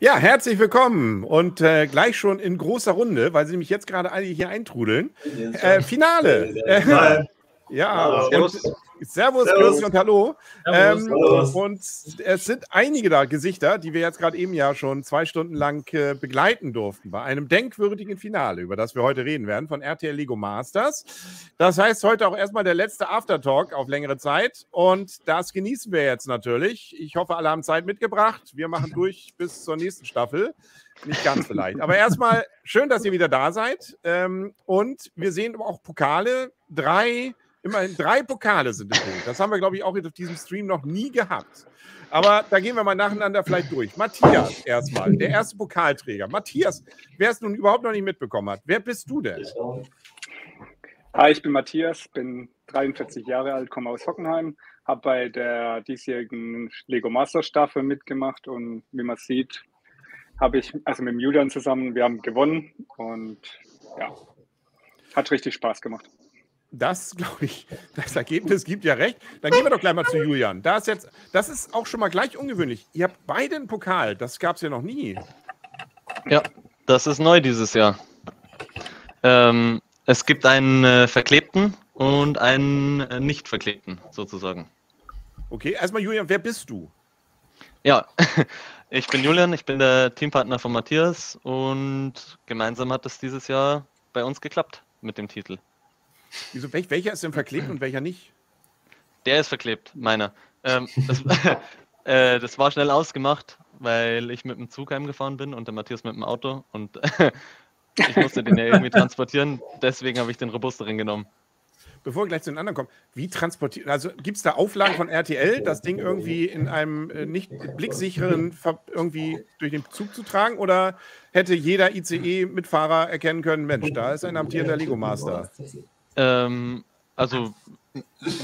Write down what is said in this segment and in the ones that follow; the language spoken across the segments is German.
Ja, herzlich willkommen und äh, gleich schon in großer Runde, weil sie nämlich jetzt gerade alle hier eintrudeln. Äh, Finale. Äh, ja, Servus. Servus, Servus. und hallo. Ähm, und es sind einige da Gesichter, die wir jetzt gerade eben ja schon zwei Stunden lang äh, begleiten durften bei einem denkwürdigen Finale, über das wir heute reden werden, von RTL Lego Masters. Das heißt heute auch erstmal der letzte Aftertalk auf längere Zeit und das genießen wir jetzt natürlich. Ich hoffe, alle haben Zeit mitgebracht. Wir machen durch bis zur nächsten Staffel. Nicht ganz vielleicht. Aber erstmal schön, dass ihr wieder da seid. Ähm, und wir sehen auch Pokale. Drei Immerhin drei Pokale sind im Bild. Das haben wir, glaube ich, auch auf diesem Stream noch nie gehabt. Aber da gehen wir mal nacheinander vielleicht durch. Matthias erstmal, der erste Pokalträger. Matthias, wer es nun überhaupt noch nicht mitbekommen hat, wer bist du denn? Hi, ich bin Matthias, bin 43 Jahre alt, komme aus Hockenheim, habe bei der diesjährigen Lego Master Staffel mitgemacht und wie man sieht, habe ich, also mit Julian zusammen, wir haben gewonnen und ja, hat richtig Spaß gemacht. Das, glaube ich, das Ergebnis gibt ja recht. Dann gehen wir doch gleich mal zu Julian. Da ist jetzt, das ist auch schon mal gleich ungewöhnlich. Ihr habt beide einen Pokal, das gab es ja noch nie. Ja, das ist neu dieses Jahr. Ähm, es gibt einen äh, verklebten und einen äh, nicht verklebten, sozusagen. Okay, erstmal Julian, wer bist du? Ja, ich bin Julian, ich bin der Teampartner von Matthias und gemeinsam hat es dieses Jahr bei uns geklappt mit dem Titel. Wieso, welcher ist denn verklebt und welcher nicht? Der ist verklebt, meiner. Ähm, das, äh, das, war schnell ausgemacht, weil ich mit dem Zug heimgefahren bin und der Matthias mit dem Auto und ich musste den ja irgendwie transportieren. Deswegen habe ich den robusteren genommen. Bevor wir gleich zu den anderen kommen, wie transportiert, also gibt es da Auflagen von RTL, das Ding irgendwie in einem äh, nicht blicksicheren irgendwie durch den Zug zu tragen oder hätte jeder ICE-Mitfahrer erkennen können, Mensch, da ist ein amtierender Lego Master? Ähm, also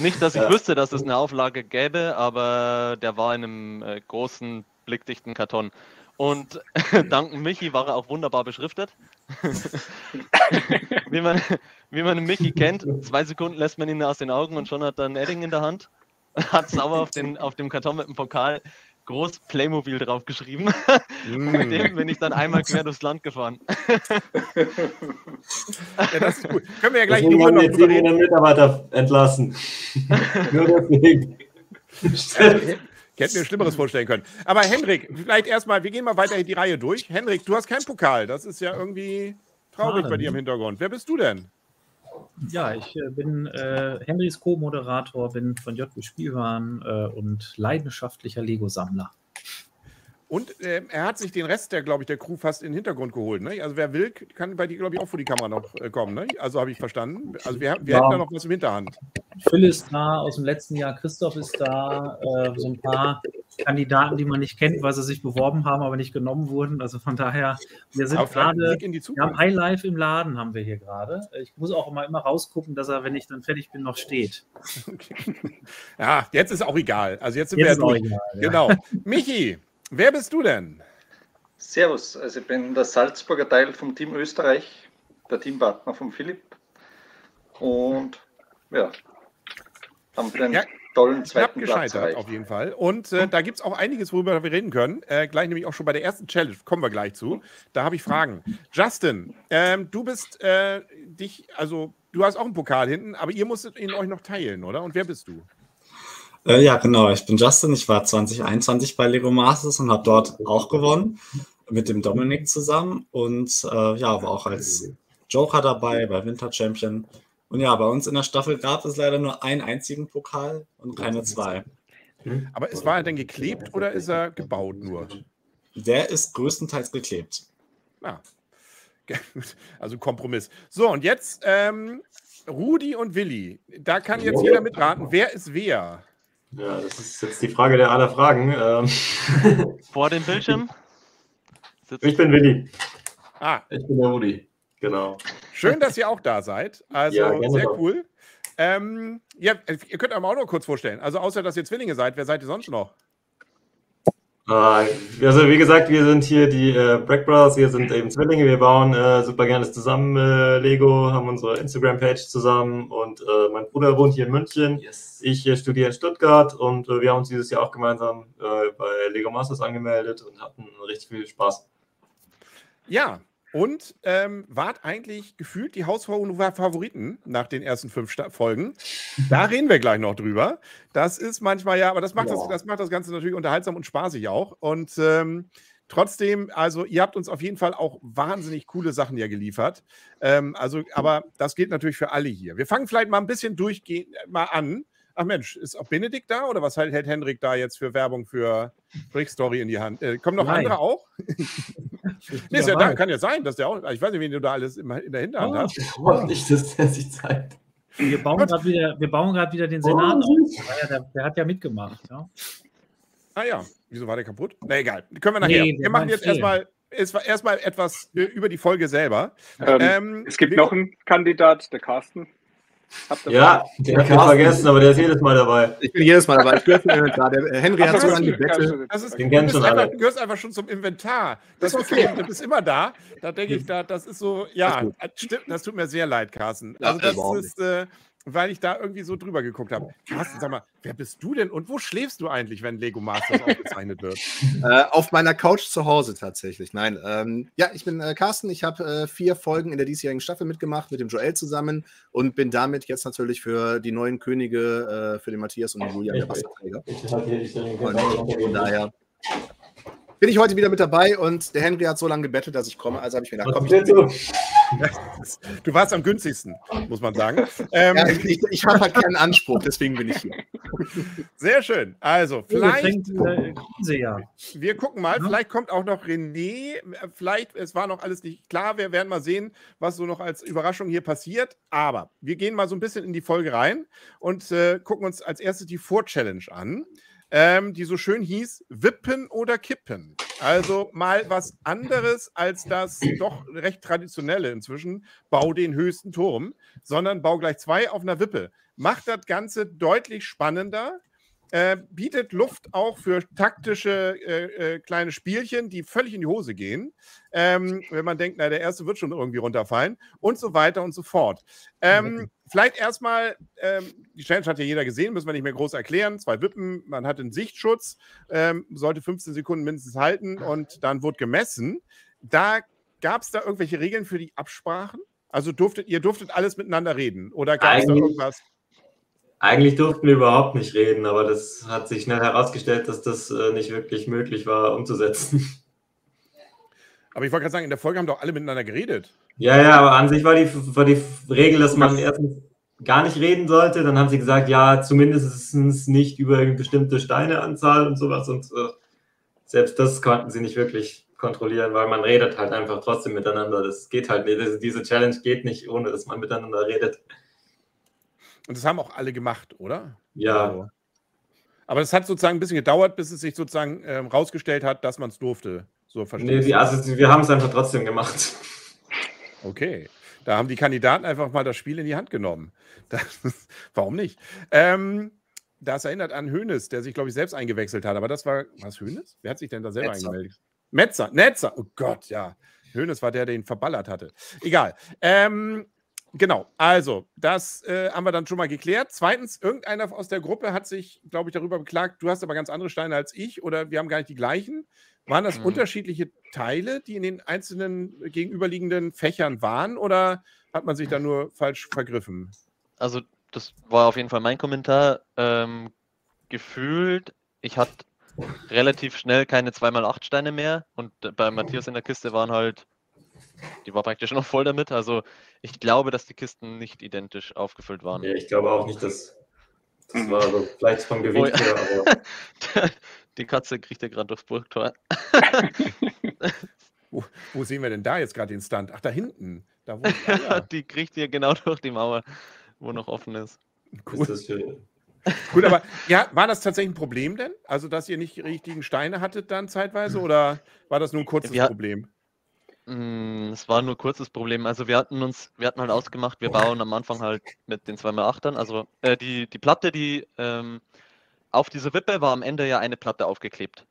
nicht, dass ich ja. wüsste, dass es eine Auflage gäbe, aber der war in einem äh, großen, blickdichten Karton. Und dank Michi war er auch wunderbar beschriftet. wie, man, wie man Michi kennt, zwei Sekunden lässt man ihn aus den Augen und schon hat er ein Edding in der Hand. Hat sauber auf, den, auf dem Karton mit dem Pokal groß Playmobil draufgeschrieben. Mm. mit dem bin ich dann einmal quer durchs Land gefahren. ja, das ist gut. Können wir ja gleich Deswegen haben wir jetzt den Mitarbeiter entlassen. Nur deswegen. Ich hätte mir Schlimmeres vorstellen können. Aber Hendrik, vielleicht erstmal, wir gehen mal weiter die Reihe durch. Hendrik, du hast keinen Pokal. Das ist ja irgendwie traurig bei dir im Hintergrund. Wer bist du denn? Ja, ich äh, bin äh, Henrys Co-Moderator, bin von JB Spielwaren äh, und leidenschaftlicher Lego-Sammler. Und äh, er hat sich den Rest der, glaube ich, der Crew fast in den Hintergrund geholt. Ne? Also wer will, kann bei dir, glaube ich, auch vor die Kamera noch äh, kommen. Ne? Also habe ich verstanden. Also wir, wir ja. hätten da noch was im Hinterhand. Phil ist da aus dem letzten Jahr, Christoph ist da, äh, so ein paar Kandidaten, die man nicht kennt, weil sie sich beworben haben, aber nicht genommen wurden. Also von daher, wir sind gerade, wir haben Highlife im Laden, haben wir hier gerade. Ich muss auch immer, immer rausgucken, dass er, wenn ich dann fertig bin, noch steht. Okay. Ja, jetzt ist auch egal. Also jetzt sind jetzt wir ja durch. Egal, ja. Genau. Michi, wer bist du denn? Servus, also ich bin der Salzburger Teil vom Team Österreich, der Teampartner von Philipp. Und ja, haben den ja tollen zweiten Platz gescheitert, erreicht. auf jeden Fall. Und äh, da gibt es auch einiges, worüber wir reden können. Äh, gleich nämlich auch schon bei der ersten Challenge, kommen wir gleich zu. Da habe ich Fragen. Justin, ähm, du bist äh, dich, also du hast auch einen Pokal hinten, aber ihr musstet ihn euch noch teilen, oder? Und wer bist du? Äh, ja, genau. Ich bin Justin. Ich war 2021 bei Lego Masters und habe dort auch gewonnen mit dem Dominik zusammen und äh, ja, war auch als Joker dabei bei Winter Champion und ja, bei uns in der Staffel gab es leider nur einen einzigen Pokal und keine zwei. Aber ist, war er denn geklebt oder ist er gebaut nur? Der ist größtenteils geklebt. Ah. Also Kompromiss. So, und jetzt ähm, Rudi und Willi. Da kann jetzt jeder mitraten. Wer ist wer? Ja, das ist jetzt die Frage der aller Fragen. Ähm. Vor dem Bildschirm? Ich bin Willi. Ah. Ich bin der Rudi. Genau. Schön, dass ihr auch da seid. Also ja, sehr doch. cool. Ähm, ja, ihr könnt euch auch noch kurz vorstellen. Also außer, dass ihr Zwillinge seid, wer seid ihr sonst noch? Ah, also wie gesagt, wir sind hier die äh, Breck Brothers, wir sind eben Zwillinge, wir bauen äh, super gerne zusammen äh, Lego, haben unsere Instagram-Page zusammen und äh, mein Bruder wohnt hier in München, yes. ich äh, studiere in Stuttgart und äh, wir haben uns dieses Jahr auch gemeinsam äh, bei Lego Masters angemeldet und hatten richtig viel Spaß. Ja, und ähm, wart eigentlich gefühlt die Hausfrau-Favoriten nach den ersten fünf Sta Folgen. Da reden wir gleich noch drüber. Das ist manchmal ja, aber das macht, das, das macht das Ganze natürlich unterhaltsam und spaßig auch. Und ähm, trotzdem, also ihr habt uns auf jeden Fall auch wahnsinnig coole Sachen ja geliefert. Ähm, also, aber das gilt natürlich für alle hier. Wir fangen vielleicht mal ein bisschen durchgehen, mal an. Ach Mensch, ist auch Benedikt da oder was hält Hendrik da jetzt für Werbung für Brick Story in die Hand? Äh, kommen noch Nein. andere auch? nee, ist ja da, kann ja sein, dass der auch. Ich weiß nicht, wen du da alles in der Hinterhand oh, hast. Ich hoffe nicht, dass der sich zeigt. Wir bauen gerade wieder, wieder den Senat oh. Ja, der, der, hat ja mitgemacht. Ja. Ah ja, wieso war der kaputt? Na egal, können wir nachher. Nee, wir machen jetzt erstmal erstmal etwas über die Folge selber. Ähm, ähm, es gibt noch einen Kandidat, der Carsten. Ja, den kann ich vergessen, aber der ist jedes Mal dabei. Ich bin jedes Mal dabei. Ich gehöre zum Inventar. Der Henry hat so lange Bette. Das ist, den du, bist einfach, du gehörst einfach schon zum Inventar. Das, das ist okay. Du bist immer da. Da denke ich, da, das ist so, ja, das, stimmt, das tut mir sehr leid, Carsten. Also das ist, äh, weil ich da irgendwie so drüber geguckt habe. Carsten, sag mal, wer bist du denn und wo schläfst du eigentlich, wenn Lego Masters aufgezeichnet wird? Äh, auf meiner Couch zu Hause tatsächlich. Nein, ähm, ja, ich bin äh, Carsten. Ich habe äh, vier Folgen in der diesjährigen Staffel mitgemacht mit dem Joel zusammen und bin damit jetzt natürlich für die neuen Könige, äh, für den Matthias und den Julian der Wasserträger. Und von daher bin ich heute wieder mit dabei und der Henry hat so lange gebettelt, dass ich komme. Also habe ich mir gedacht, komm, ich du? du warst am günstigsten, muss man sagen. Ähm, ja, ich, ich habe halt keinen Anspruch, deswegen bin ich hier. Sehr schön. Also, vielleicht. Wir gucken mal, vielleicht kommt auch noch René. Vielleicht, es war noch alles nicht klar. Wir werden mal sehen, was so noch als Überraschung hier passiert. Aber wir gehen mal so ein bisschen in die Folge rein und äh, gucken uns als erstes die Vor-Challenge an ähm, die so schön hieß, Wippen oder Kippen. Also mal was anderes als das doch recht traditionelle inzwischen, bau den höchsten Turm, sondern bau gleich zwei auf einer Wippe. Macht das Ganze deutlich spannender. Äh, bietet Luft auch für taktische äh, äh, kleine Spielchen, die völlig in die Hose gehen. Ähm, wenn man denkt, na, der erste wird schon irgendwie runterfallen und so weiter und so fort. Ähm, vielleicht erstmal, ähm, die Challenge hat ja jeder gesehen, müssen wir nicht mehr groß erklären. Zwei Wippen, man hat einen Sichtschutz, ähm, sollte 15 Sekunden mindestens halten und dann wurde gemessen. Da gab es da irgendwelche Regeln für die Absprachen? Also durftet ihr durftet alles miteinander reden oder gab es da irgendwas? Eigentlich durften wir überhaupt nicht reden, aber das hat sich schnell herausgestellt, dass das äh, nicht wirklich möglich war umzusetzen. Aber ich wollte gerade sagen, in der Folge haben doch alle miteinander geredet. Ja, ja, aber an sich war die, war die Regel, dass man erstens gar nicht reden sollte. Dann haben sie gesagt, ja, zumindest nicht über eine bestimmte Steineanzahl und sowas. Und äh, selbst das konnten sie nicht wirklich kontrollieren, weil man redet halt einfach trotzdem miteinander. Das geht halt nicht. Diese Challenge geht nicht, ohne dass man miteinander redet. Und das haben auch alle gemacht, oder? Ja. Also, aber es hat sozusagen ein bisschen gedauert, bis es sich sozusagen ähm, rausgestellt hat, dass man es durfte. So verstehe nee, also wir haben es einfach trotzdem gemacht. Okay. Da haben die Kandidaten einfach mal das Spiel in die Hand genommen. Das, warum nicht? Ähm, das erinnert an Hönes, der sich, glaube ich, selbst eingewechselt hat. Aber das war, was Hönes? Wer hat sich denn da selber Netzer. eingemeldet? Metzer, Netzer. Oh Gott, ja. Hönes war der, der ihn verballert hatte. Egal. Ähm, Genau, also das äh, haben wir dann schon mal geklärt. Zweitens, irgendeiner aus der Gruppe hat sich, glaube ich, darüber beklagt, du hast aber ganz andere Steine als ich oder wir haben gar nicht die gleichen. Waren das mhm. unterschiedliche Teile, die in den einzelnen gegenüberliegenden Fächern waren oder hat man sich da nur falsch vergriffen? Also das war auf jeden Fall mein Kommentar. Ähm, gefühlt, ich hatte relativ schnell keine 2x8 Steine mehr und bei Matthias in der Kiste waren halt die war praktisch noch voll damit. Also ich glaube, dass die Kisten nicht identisch aufgefüllt waren. Ja, ich glaube auch nicht, dass das war so vielleicht vom Gewicht her, aber. die Katze kriegt ja gerade durchs Burgtor. wo, wo, sehen wir denn da jetzt gerade den Stand? Ach, da hinten. Da, wo, ah, ja. die kriegt ihr genau durch die Mauer, wo noch offen ist. Cool. Ist Gut, aber ja, war das tatsächlich ein Problem denn? Also, dass ihr nicht die richtigen Steine hattet dann zeitweise oder war das nur ein kurzes wir, Problem? Mm, es war nur kurzes Problem. Also wir hatten uns, wir hatten halt ausgemacht, wir bauen am Anfang halt mit den 2x8ern. Also äh, die, die Platte, die ähm, auf dieser Wippe war am Ende ja eine Platte aufgeklebt.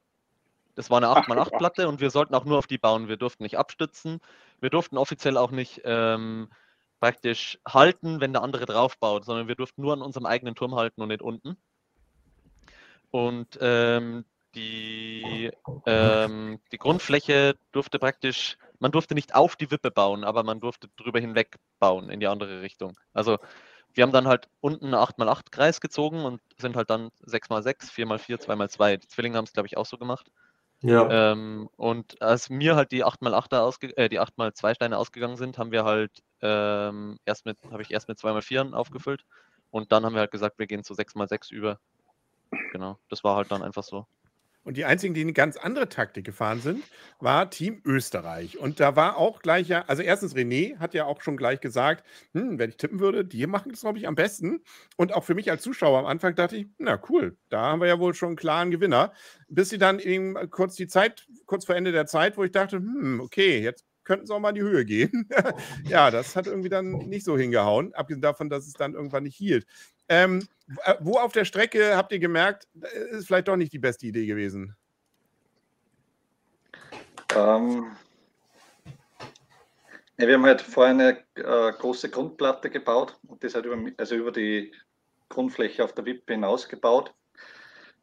das war eine 8x8-Platte und wir sollten auch nur auf die bauen. Wir durften nicht abstützen. Wir durften offiziell auch nicht ähm, praktisch halten, wenn der andere drauf baut, sondern wir durften nur an unserem eigenen Turm halten und nicht unten. Und ähm, die, ähm, die Grundfläche durfte praktisch, man durfte nicht auf die Wippe bauen, aber man durfte drüber hinweg bauen in die andere Richtung. Also wir haben dann halt unten einen 8x8-Kreis gezogen und sind halt dann 6x6, 4x4, 2x2. Die Zwillinge haben es, glaube ich, auch so gemacht. Ja. Ähm, und als mir halt die 8x8 ausge äh, die 8x2 Steine ausgegangen sind, haben wir halt ähm, erst mit, habe ich erst mit 2x4 aufgefüllt und dann haben wir halt gesagt, wir gehen zu 6x6 über. Genau, das war halt dann einfach so. Und die einzigen, die eine ganz andere Taktik gefahren sind, war Team Österreich. Und da war auch gleich ja, also erstens René hat ja auch schon gleich gesagt, hm, wenn ich tippen würde, die machen das, glaube ich, am besten. Und auch für mich als Zuschauer am Anfang dachte ich, na cool, da haben wir ja wohl schon einen klaren Gewinner. Bis sie dann eben kurz die Zeit, kurz vor Ende der Zeit, wo ich dachte, hm, okay, jetzt könnten sie auch mal in die Höhe gehen. ja, das hat irgendwie dann nicht so hingehauen, abgesehen davon, dass es dann irgendwann nicht hielt. Ähm, äh, wo auf der Strecke habt ihr gemerkt, äh, ist vielleicht doch nicht die beste Idee gewesen? Ähm, ja, wir haben halt vorher eine äh, große Grundplatte gebaut und das halt über, also über die Grundfläche auf der Wippe hinaus gebaut,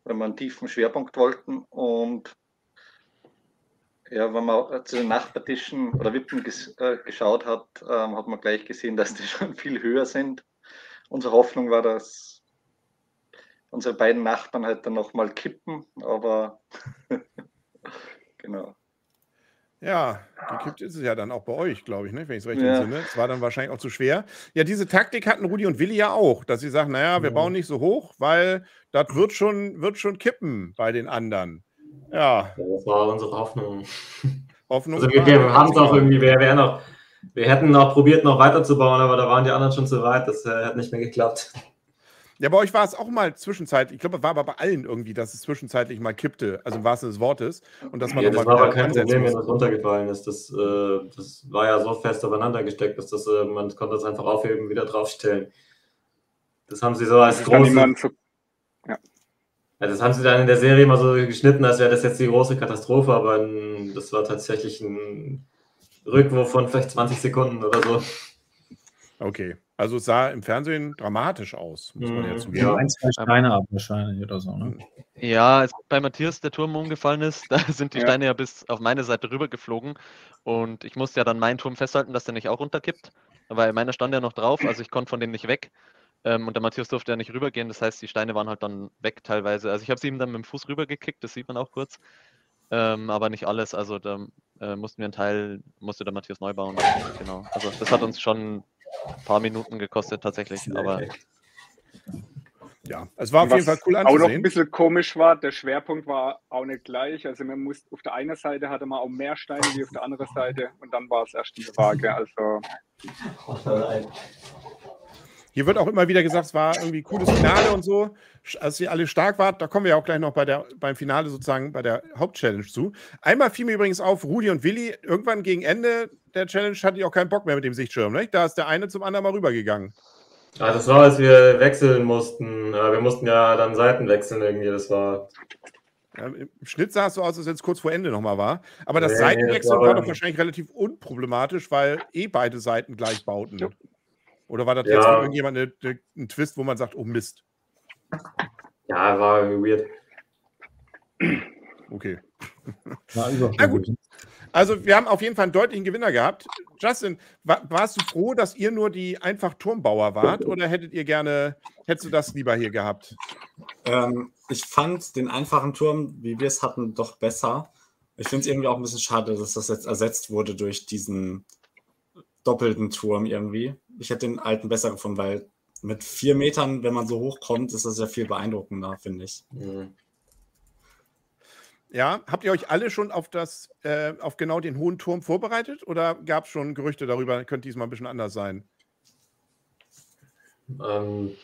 weil wir einen tiefen Schwerpunkt wollten. Und ja, wenn man zu den Nachbartischen oder Wippen ges äh, geschaut hat, ähm, hat man gleich gesehen, dass die schon viel höher sind. Unsere Hoffnung war, dass unsere beiden Nachbarn halt dann nochmal kippen, aber genau. Ja, gekippt ist es ja dann auch bei euch, glaube ich, ne? wenn ich es recht ja. entsinne. Es war dann wahrscheinlich auch zu schwer. Ja, diese Taktik hatten Rudi und Willi ja auch, dass sie sagen, naja, wir ja. bauen nicht so hoch, weil das wird schon, wird schon kippen bei den anderen. Ja. Das war unsere Hoffnung. Hoffnung. Also wir, wir haben es auch irgendwie, wir wären noch, wir hätten noch probiert, noch weiterzubauen, aber da waren die anderen schon zu weit, das äh, hat nicht mehr geklappt. Ja, bei euch war es auch mal zwischenzeitlich, ich glaube, es war aber bei allen irgendwie, dass es zwischenzeitlich mal kippte, also im wahrsten Sinne des Wortes. Und dass man ja, das war aber kein Problem, wenn das runtergefallen ist. Das, äh, das war ja so fest aufeinander gesteckt, dass das, äh, man konnte das einfach aufheben, wieder draufstellen. Das haben sie so als große... Ja. ja. das haben sie dann in der Serie immer so geschnitten, als wäre das jetzt die große Katastrophe, aber das war tatsächlich ein Rückwurf von vielleicht 20 Sekunden oder so. Okay. Also es sah im Fernsehen dramatisch aus, muss man ja mhm. zugeben. Ja, ein, zwei Steine ab wahrscheinlich oder so, ne? Ja, als bei Matthias der Turm umgefallen ist, da sind die ja. Steine ja bis auf meine Seite rüber geflogen. Und ich musste ja dann meinen Turm festhalten, dass der nicht auch runterkippt. Weil meiner stand ja noch drauf, also ich konnte von dem nicht weg. Ähm, und der Matthias durfte ja nicht rübergehen, das heißt, die Steine waren halt dann weg teilweise. Also ich habe sie ihm dann mit dem Fuß rübergekickt, das sieht man auch kurz. Ähm, aber nicht alles. Also da äh, mussten wir einen Teil, musste der Matthias neu bauen. Genau. Also das hat uns schon ein paar Minuten gekostet tatsächlich, aber. Ja, es war auf jeden Fall cool anzusehen. Auch noch ein bisschen komisch war, der Schwerpunkt war auch nicht gleich. Also man muss auf der einen Seite hatte man auch mehr Steine wie auf der anderen Seite und dann war es erst eine Waage. Also hier wird auch immer wieder gesagt, es war irgendwie cooles Finale und so, als ihr alle stark wart. Da kommen wir ja auch gleich noch bei der, beim Finale sozusagen bei der Hauptchallenge zu. Einmal fiel mir übrigens auf, Rudi und Willi, irgendwann gegen Ende der Challenge hatte ich auch keinen Bock mehr mit dem Sichtschirm. Nicht? Da ist der eine zum anderen mal rübergegangen. Ja, das war, als wir wechseln mussten. Wir mussten ja dann Seiten wechseln irgendwie. Das war. Ja, Im Schnitt sah es so aus, als wenn es kurz vor Ende nochmal war. Aber das nee, Seitenwechseln war, war doch wahrscheinlich relativ unproblematisch, weil eh beide Seiten gleich bauten. Ja. Oder war das ja. jetzt für irgendjemand eine, eine, ein Twist, wo man sagt, oh Mist? Ja, war weird. Okay. Na gut. Also, wir haben auf jeden Fall einen deutlichen Gewinner gehabt. Justin, war, warst du froh, dass ihr nur die einfach Turmbauer wart oder hättet ihr gerne, hättest du das lieber hier gehabt? Ähm, ich fand den einfachen Turm, wie wir es hatten, doch besser. Ich finde es irgendwie auch ein bisschen schade, dass das jetzt ersetzt wurde durch diesen doppelten Turm irgendwie. Ich hätte den alten besser gefunden, weil mit vier Metern, wenn man so hoch kommt, ist das ja viel beeindruckender, finde ich. Mhm. Ja, habt ihr euch alle schon auf das, äh, auf genau den hohen Turm vorbereitet oder gab es schon Gerüchte darüber, könnte diesmal ein bisschen anders sein? Ähm,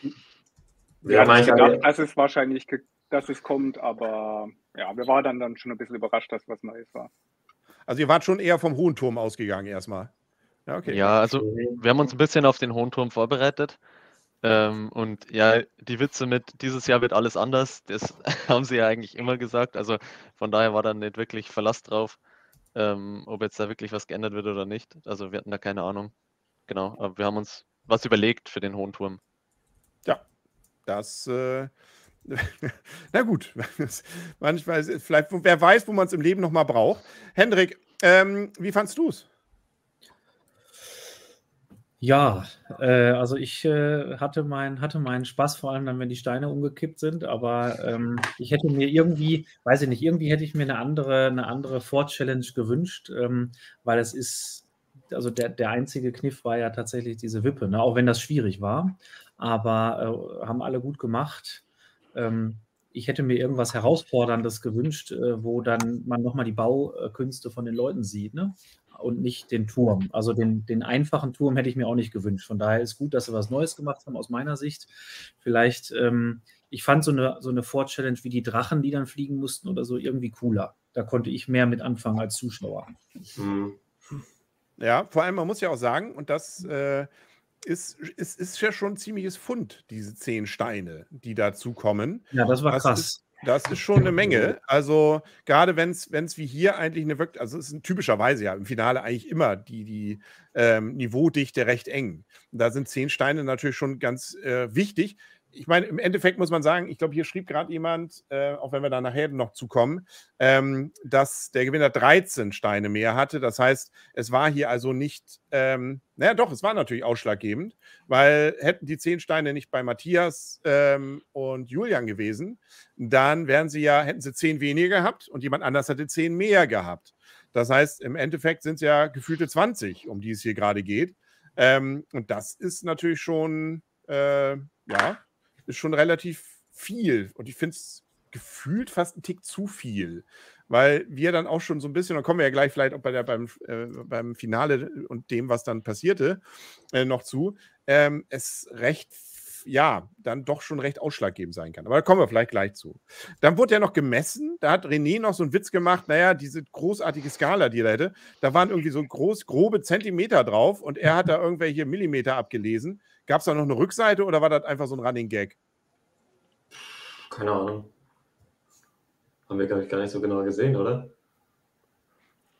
ja, ja ich gedacht, dass es wahrscheinlich, dass es kommt, aber ja, wir waren dann, dann schon ein bisschen überrascht, dass was Neues war. Also ihr wart schon eher vom hohen Turm ausgegangen erstmal. Ja, okay. Ja, also wir haben uns ein bisschen auf den hohen Turm vorbereitet. Ähm, und ja, die Witze mit dieses Jahr wird alles anders, das haben sie ja eigentlich immer gesagt. Also von daher war da nicht wirklich Verlass drauf, ähm, ob jetzt da wirklich was geändert wird oder nicht. Also wir hatten da keine Ahnung. Genau, aber wir haben uns was überlegt für den hohen Turm. Ja, das. Äh, na gut, manchmal, vielleicht, wer weiß, wo man es im Leben nochmal braucht. Hendrik, ähm, wie fandst du es? Ja, äh, also ich äh, hatte, mein, hatte meinen Spaß, vor allem dann, wenn die Steine umgekippt sind, aber ähm, ich hätte mir irgendwie, weiß ich nicht, irgendwie hätte ich mir eine andere, eine andere Fort-Challenge gewünscht, ähm, weil es ist, also der, der einzige Kniff war ja tatsächlich diese Wippe, ne? auch wenn das schwierig war, aber äh, haben alle gut gemacht. Ähm, ich hätte mir irgendwas Herausforderndes gewünscht, äh, wo dann man nochmal die Baukünste von den Leuten sieht. Ne? Und nicht den Turm. Also den, den einfachen Turm hätte ich mir auch nicht gewünscht. Von daher ist gut, dass sie was Neues gemacht haben aus meiner Sicht. Vielleicht, ähm, ich fand so eine, so eine Vor-Challenge wie die Drachen, die dann fliegen mussten oder so, irgendwie cooler. Da konnte ich mehr mit anfangen als Zuschauer. Mhm. Ja, vor allem, man muss ja auch sagen, und das äh, ist, ist, ist ja schon ein ziemliches Fund, diese zehn Steine, die dazu kommen. Ja, das war das krass. Ist, das ist schon eine Menge. Also, gerade wenn es wie hier eigentlich eine wirkt, also es ist typischerweise ja im Finale eigentlich immer die, die ähm, Niveaudichte recht eng. Da sind zehn Steine natürlich schon ganz äh, wichtig ich meine, im Endeffekt muss man sagen, ich glaube, hier schrieb gerade jemand, äh, auch wenn wir da nachher noch zukommen, ähm, dass der Gewinner 13 Steine mehr hatte. Das heißt, es war hier also nicht, ähm, naja, doch, es war natürlich ausschlaggebend, weil hätten die 10 Steine nicht bei Matthias ähm, und Julian gewesen, dann wären sie ja, hätten sie 10 weniger gehabt und jemand anders hätte 10 mehr gehabt. Das heißt, im Endeffekt sind es ja gefühlte 20, um die es hier gerade geht. Ähm, und das ist natürlich schon, äh, ja, ist schon relativ viel. Und ich finde es gefühlt fast ein Tick zu viel. Weil wir dann auch schon so ein bisschen, da kommen wir ja gleich vielleicht auch bei der, beim, äh, beim Finale und dem, was dann passierte, äh, noch zu, ähm, es recht ja, dann doch schon recht ausschlaggebend sein kann. Aber da kommen wir vielleicht gleich zu. Dann wurde ja noch gemessen. Da hat René noch so einen Witz gemacht. Naja, diese großartige Skala, die er hätte, da waren irgendwie so groß, grobe Zentimeter drauf und er hat da irgendwelche Millimeter abgelesen. Gab es da noch eine Rückseite oder war das einfach so ein Running Gag? Keine Ahnung. Haben wir, glaube ich, gar nicht so genau gesehen, oder?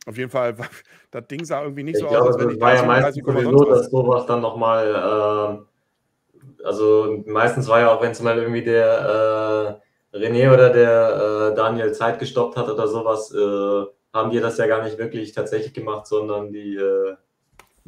Auf jeden Fall, das Ding sah irgendwie nicht ich so glaube, aus, als wenn ich war ja meistens sowieso, dass sowas dann nochmal, äh, also meistens war ja auch, wenn es mal irgendwie der äh, René oder der äh, Daniel Zeit gestoppt hat oder sowas, äh, haben die das ja gar nicht wirklich tatsächlich gemacht, sondern die äh,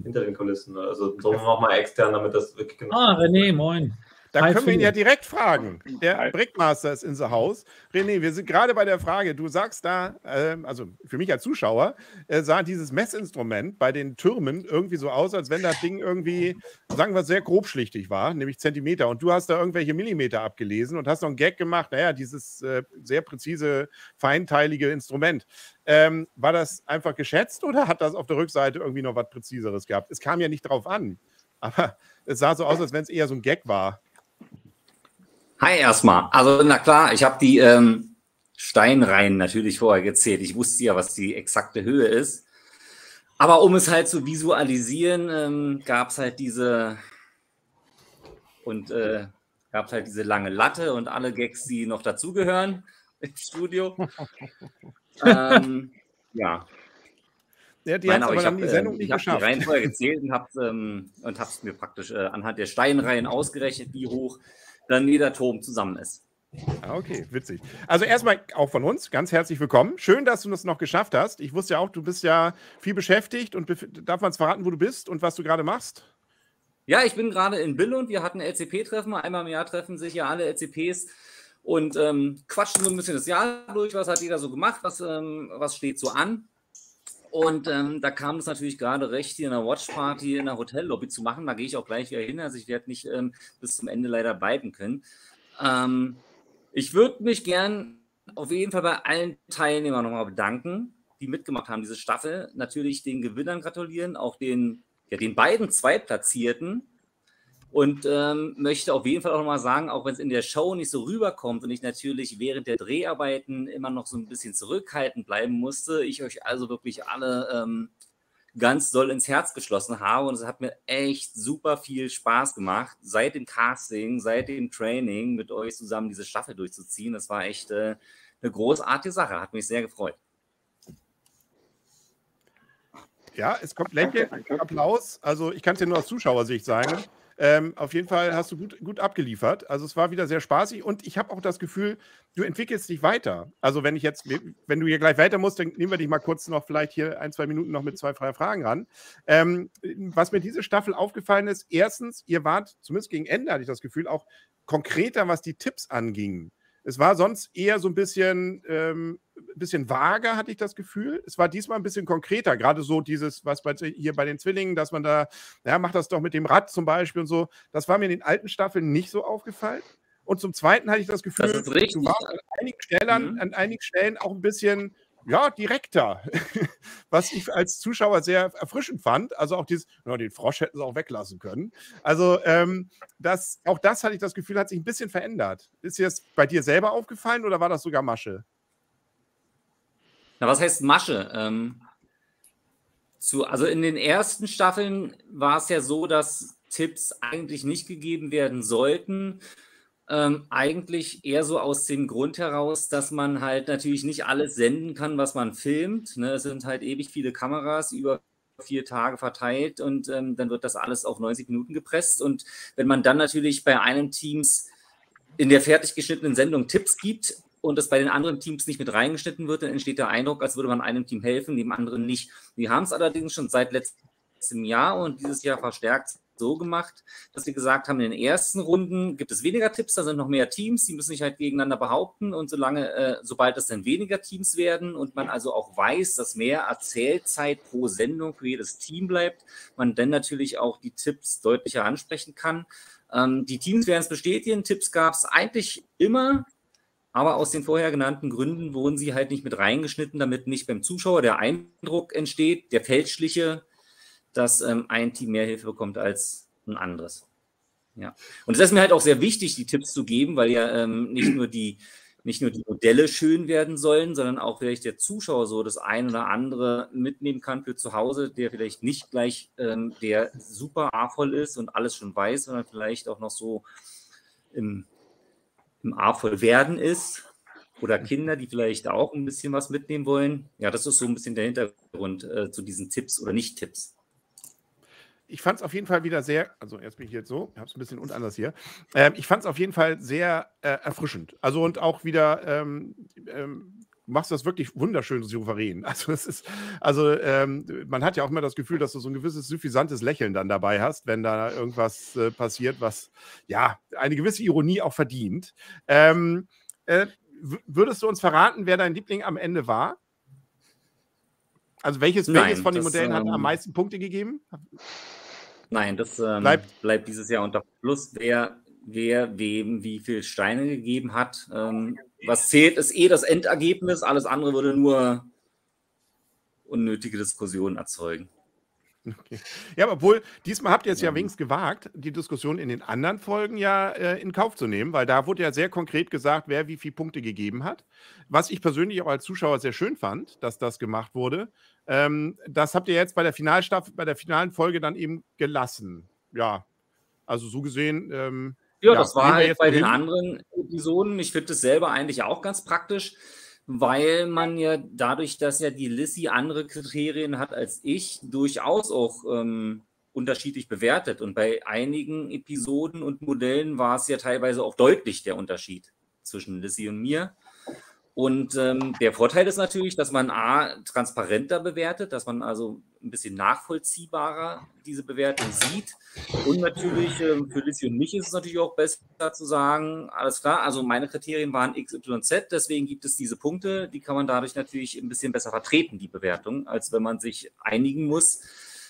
hinter den Kulissen. Also so nochmal extern, damit das wirklich genau. Ah, René, moin. Da Hi, können wir ihn ja direkt fragen. Der Hi. Brickmaster ist in the house. René, wir sind gerade bei der Frage, du sagst da, äh, also für mich als Zuschauer, äh, sah dieses Messinstrument bei den Türmen irgendwie so aus, als wenn das Ding irgendwie, sagen wir, sehr grobschlichtig war, nämlich Zentimeter. Und du hast da irgendwelche Millimeter abgelesen und hast noch einen Gag gemacht, naja, dieses äh, sehr präzise, feinteilige Instrument. Ähm, war das einfach geschätzt oder hat das auf der Rückseite irgendwie noch was Präziseres gehabt? Es kam ja nicht drauf an. Aber es sah so aus, als wenn es eher so ein Gag war. Hi erstmal. Also na klar, ich habe die ähm, Steinreihen natürlich vorher gezählt. Ich wusste ja, was die exakte Höhe ist. Aber um es halt zu visualisieren, ähm, gab es halt diese und äh, gab es halt diese lange Latte und alle Gags, die noch dazugehören im Studio. ähm, ja. Ja, die hat aber die Sendung äh, nicht ich geschafft. Ich habe die Reihenfolge gezählt und habe es ähm, mir praktisch äh, anhand der Steinreihen ausgerechnet, wie hoch dann jeder Turm zusammen ist. Ah, okay, witzig. Also erstmal auch von uns ganz herzlich willkommen. Schön, dass du das noch geschafft hast. Ich wusste ja auch, du bist ja viel beschäftigt und darf man es verraten, wo du bist und was du gerade machst? Ja, ich bin gerade in Billund. Wir hatten LCP-Treffen. Einmal im Jahr treffen sich ja alle LCPs und ähm, quatschen so ein bisschen das Jahr durch. Was hat jeder so gemacht? Was, ähm, was steht so an? Und ähm, da kam es natürlich gerade recht, hier in der Watchparty in der Hotellobby zu machen. Da gehe ich auch gleich wieder hin. Also ich werde nicht ähm, bis zum Ende leider bleiben können. Ähm, ich würde mich gern auf jeden Fall bei allen Teilnehmern nochmal bedanken, die mitgemacht haben, diese Staffel. Natürlich den Gewinnern gratulieren, auch den, ja, den beiden Zweitplatzierten und ähm, möchte auf jeden Fall auch nochmal sagen, auch wenn es in der Show nicht so rüberkommt und ich natürlich während der Dreharbeiten immer noch so ein bisschen zurückhaltend bleiben musste, ich euch also wirklich alle ähm, ganz doll ins Herz geschlossen habe. Und es hat mir echt super viel Spaß gemacht, seit dem Casting, seit dem Training mit euch zusammen diese Staffel durchzuziehen. Das war echt äh, eine großartige Sache, hat mich sehr gefreut. Ja, es kommt Lächeln, Applaus. Also ich kann es dir nur aus Zuschauersicht sagen. Ähm, auf jeden Fall hast du gut, gut abgeliefert. Also es war wieder sehr spaßig und ich habe auch das Gefühl, du entwickelst dich weiter. Also wenn ich jetzt, wenn du hier gleich weiter musst, dann nehmen wir dich mal kurz noch vielleicht hier ein, zwei Minuten noch mit zwei freien Fragen ran. Ähm, was mir diese Staffel aufgefallen ist, erstens, ihr wart, zumindest gegen Ende hatte ich das Gefühl, auch konkreter, was die Tipps anging. Es war sonst eher so ein bisschen, ähm, bisschen vager, hatte ich das Gefühl. Es war diesmal ein bisschen konkreter, gerade so dieses, was bei, hier bei den Zwillingen, dass man da, ja, macht das doch mit dem Rad zum Beispiel und so. Das war mir in den alten Staffeln nicht so aufgefallen. Und zum Zweiten hatte ich das Gefühl, das du warst an einigen, Stellen, mhm. an einigen Stellen auch ein bisschen ja, direkter. Was ich als Zuschauer sehr erfrischend fand. Also auch dieses, ja, den Frosch hätten sie auch weglassen können. Also ähm, das, auch das hatte ich das Gefühl, hat sich ein bisschen verändert. Ist dir das bei dir selber aufgefallen oder war das sogar Masche? Na, was heißt Masche? Ähm, zu, also in den ersten Staffeln war es ja so, dass Tipps eigentlich nicht gegeben werden sollten. Ähm, eigentlich eher so aus dem Grund heraus, dass man halt natürlich nicht alles senden kann, was man filmt. Ne? Es sind halt ewig viele Kameras über vier Tage verteilt und ähm, dann wird das alles auf 90 Minuten gepresst. Und wenn man dann natürlich bei einem Teams in der fertig geschnittenen Sendung Tipps gibt und das bei den anderen Teams nicht mit reingeschnitten wird, dann entsteht der Eindruck, als würde man einem Team helfen, dem anderen nicht. Wir haben es allerdings schon seit letztem Jahr und dieses Jahr verstärkt so gemacht, dass wir gesagt haben, in den ersten Runden gibt es weniger Tipps, da sind noch mehr Teams, die müssen sich halt gegeneinander behaupten und solange, äh, sobald es dann weniger Teams werden und man also auch weiß, dass mehr Erzählzeit pro Sendung für jedes Team bleibt, man dann natürlich auch die Tipps deutlicher ansprechen kann. Ähm, die Teams werden es bestätigen, Tipps gab es eigentlich immer, aber aus den vorher genannten Gründen wurden sie halt nicht mit reingeschnitten, damit nicht beim Zuschauer der Eindruck entsteht, der fälschliche, dass ähm, ein Team mehr Hilfe bekommt als ein anderes. Ja. Und es ist mir halt auch sehr wichtig, die Tipps zu geben, weil ja ähm, nicht nur die nicht nur die Modelle schön werden sollen, sondern auch vielleicht der Zuschauer so das ein oder andere mitnehmen kann für zu Hause, der vielleicht nicht gleich ähm, der super A-voll ist und alles schon weiß, sondern vielleicht auch noch so im, im A-voll werden ist. Oder Kinder, die vielleicht auch ein bisschen was mitnehmen wollen. Ja, das ist so ein bisschen der Hintergrund äh, zu diesen Tipps oder Nicht-Tipps ich fand es auf jeden Fall wieder sehr, also jetzt bin ich jetzt so, ich habe es ein bisschen und anders hier. Ähm, ich fand es auf jeden Fall sehr äh, erfrischend. Also und auch wieder, ähm, ähm, machst das wirklich wunderschön souverän. Also es ist, also ähm, man hat ja auch immer das Gefühl, dass du so ein gewisses suffisantes Lächeln dann dabei hast, wenn da irgendwas äh, passiert, was ja eine gewisse Ironie auch verdient. Ähm, äh, würdest du uns verraten, wer dein Liebling am Ende war? Also welches, Nein, welches von den Modellen hat am ähm, meisten Punkte gegeben? Nein, das ähm, bleibt, bleibt dieses Jahr unter Plus, wer, wer wem wie viele Steine gegeben hat. Ähm, was zählt, ist eh das Endergebnis. Alles andere würde nur unnötige Diskussionen erzeugen. Okay. Ja, obwohl, diesmal habt ihr es ja, ja wenigstens gewagt, die Diskussion in den anderen Folgen ja äh, in Kauf zu nehmen, weil da wurde ja sehr konkret gesagt, wer wie viele Punkte gegeben hat. Was ich persönlich auch als Zuschauer sehr schön fand, dass das gemacht wurde. Ähm, das habt ihr jetzt bei der Finalstaffel, bei der finalen Folge dann eben gelassen. Ja, also so gesehen. Ähm, ja, ja, das war halt bei den anderen Episoden. Ich finde das selber eigentlich auch ganz praktisch weil man ja dadurch, dass ja die Lissy andere Kriterien hat als ich, durchaus auch ähm, unterschiedlich bewertet. Und bei einigen Episoden und Modellen war es ja teilweise auch deutlich der Unterschied zwischen Lissy und mir. Und ähm, der Vorteil ist natürlich, dass man A, transparenter bewertet, dass man also ein bisschen nachvollziehbarer diese Bewertung sieht. Und natürlich ähm, für Lissy und mich ist es natürlich auch besser zu sagen, alles klar, also meine Kriterien waren X, Y, Z, deswegen gibt es diese Punkte, die kann man dadurch natürlich ein bisschen besser vertreten, die Bewertung, als wenn man sich einigen muss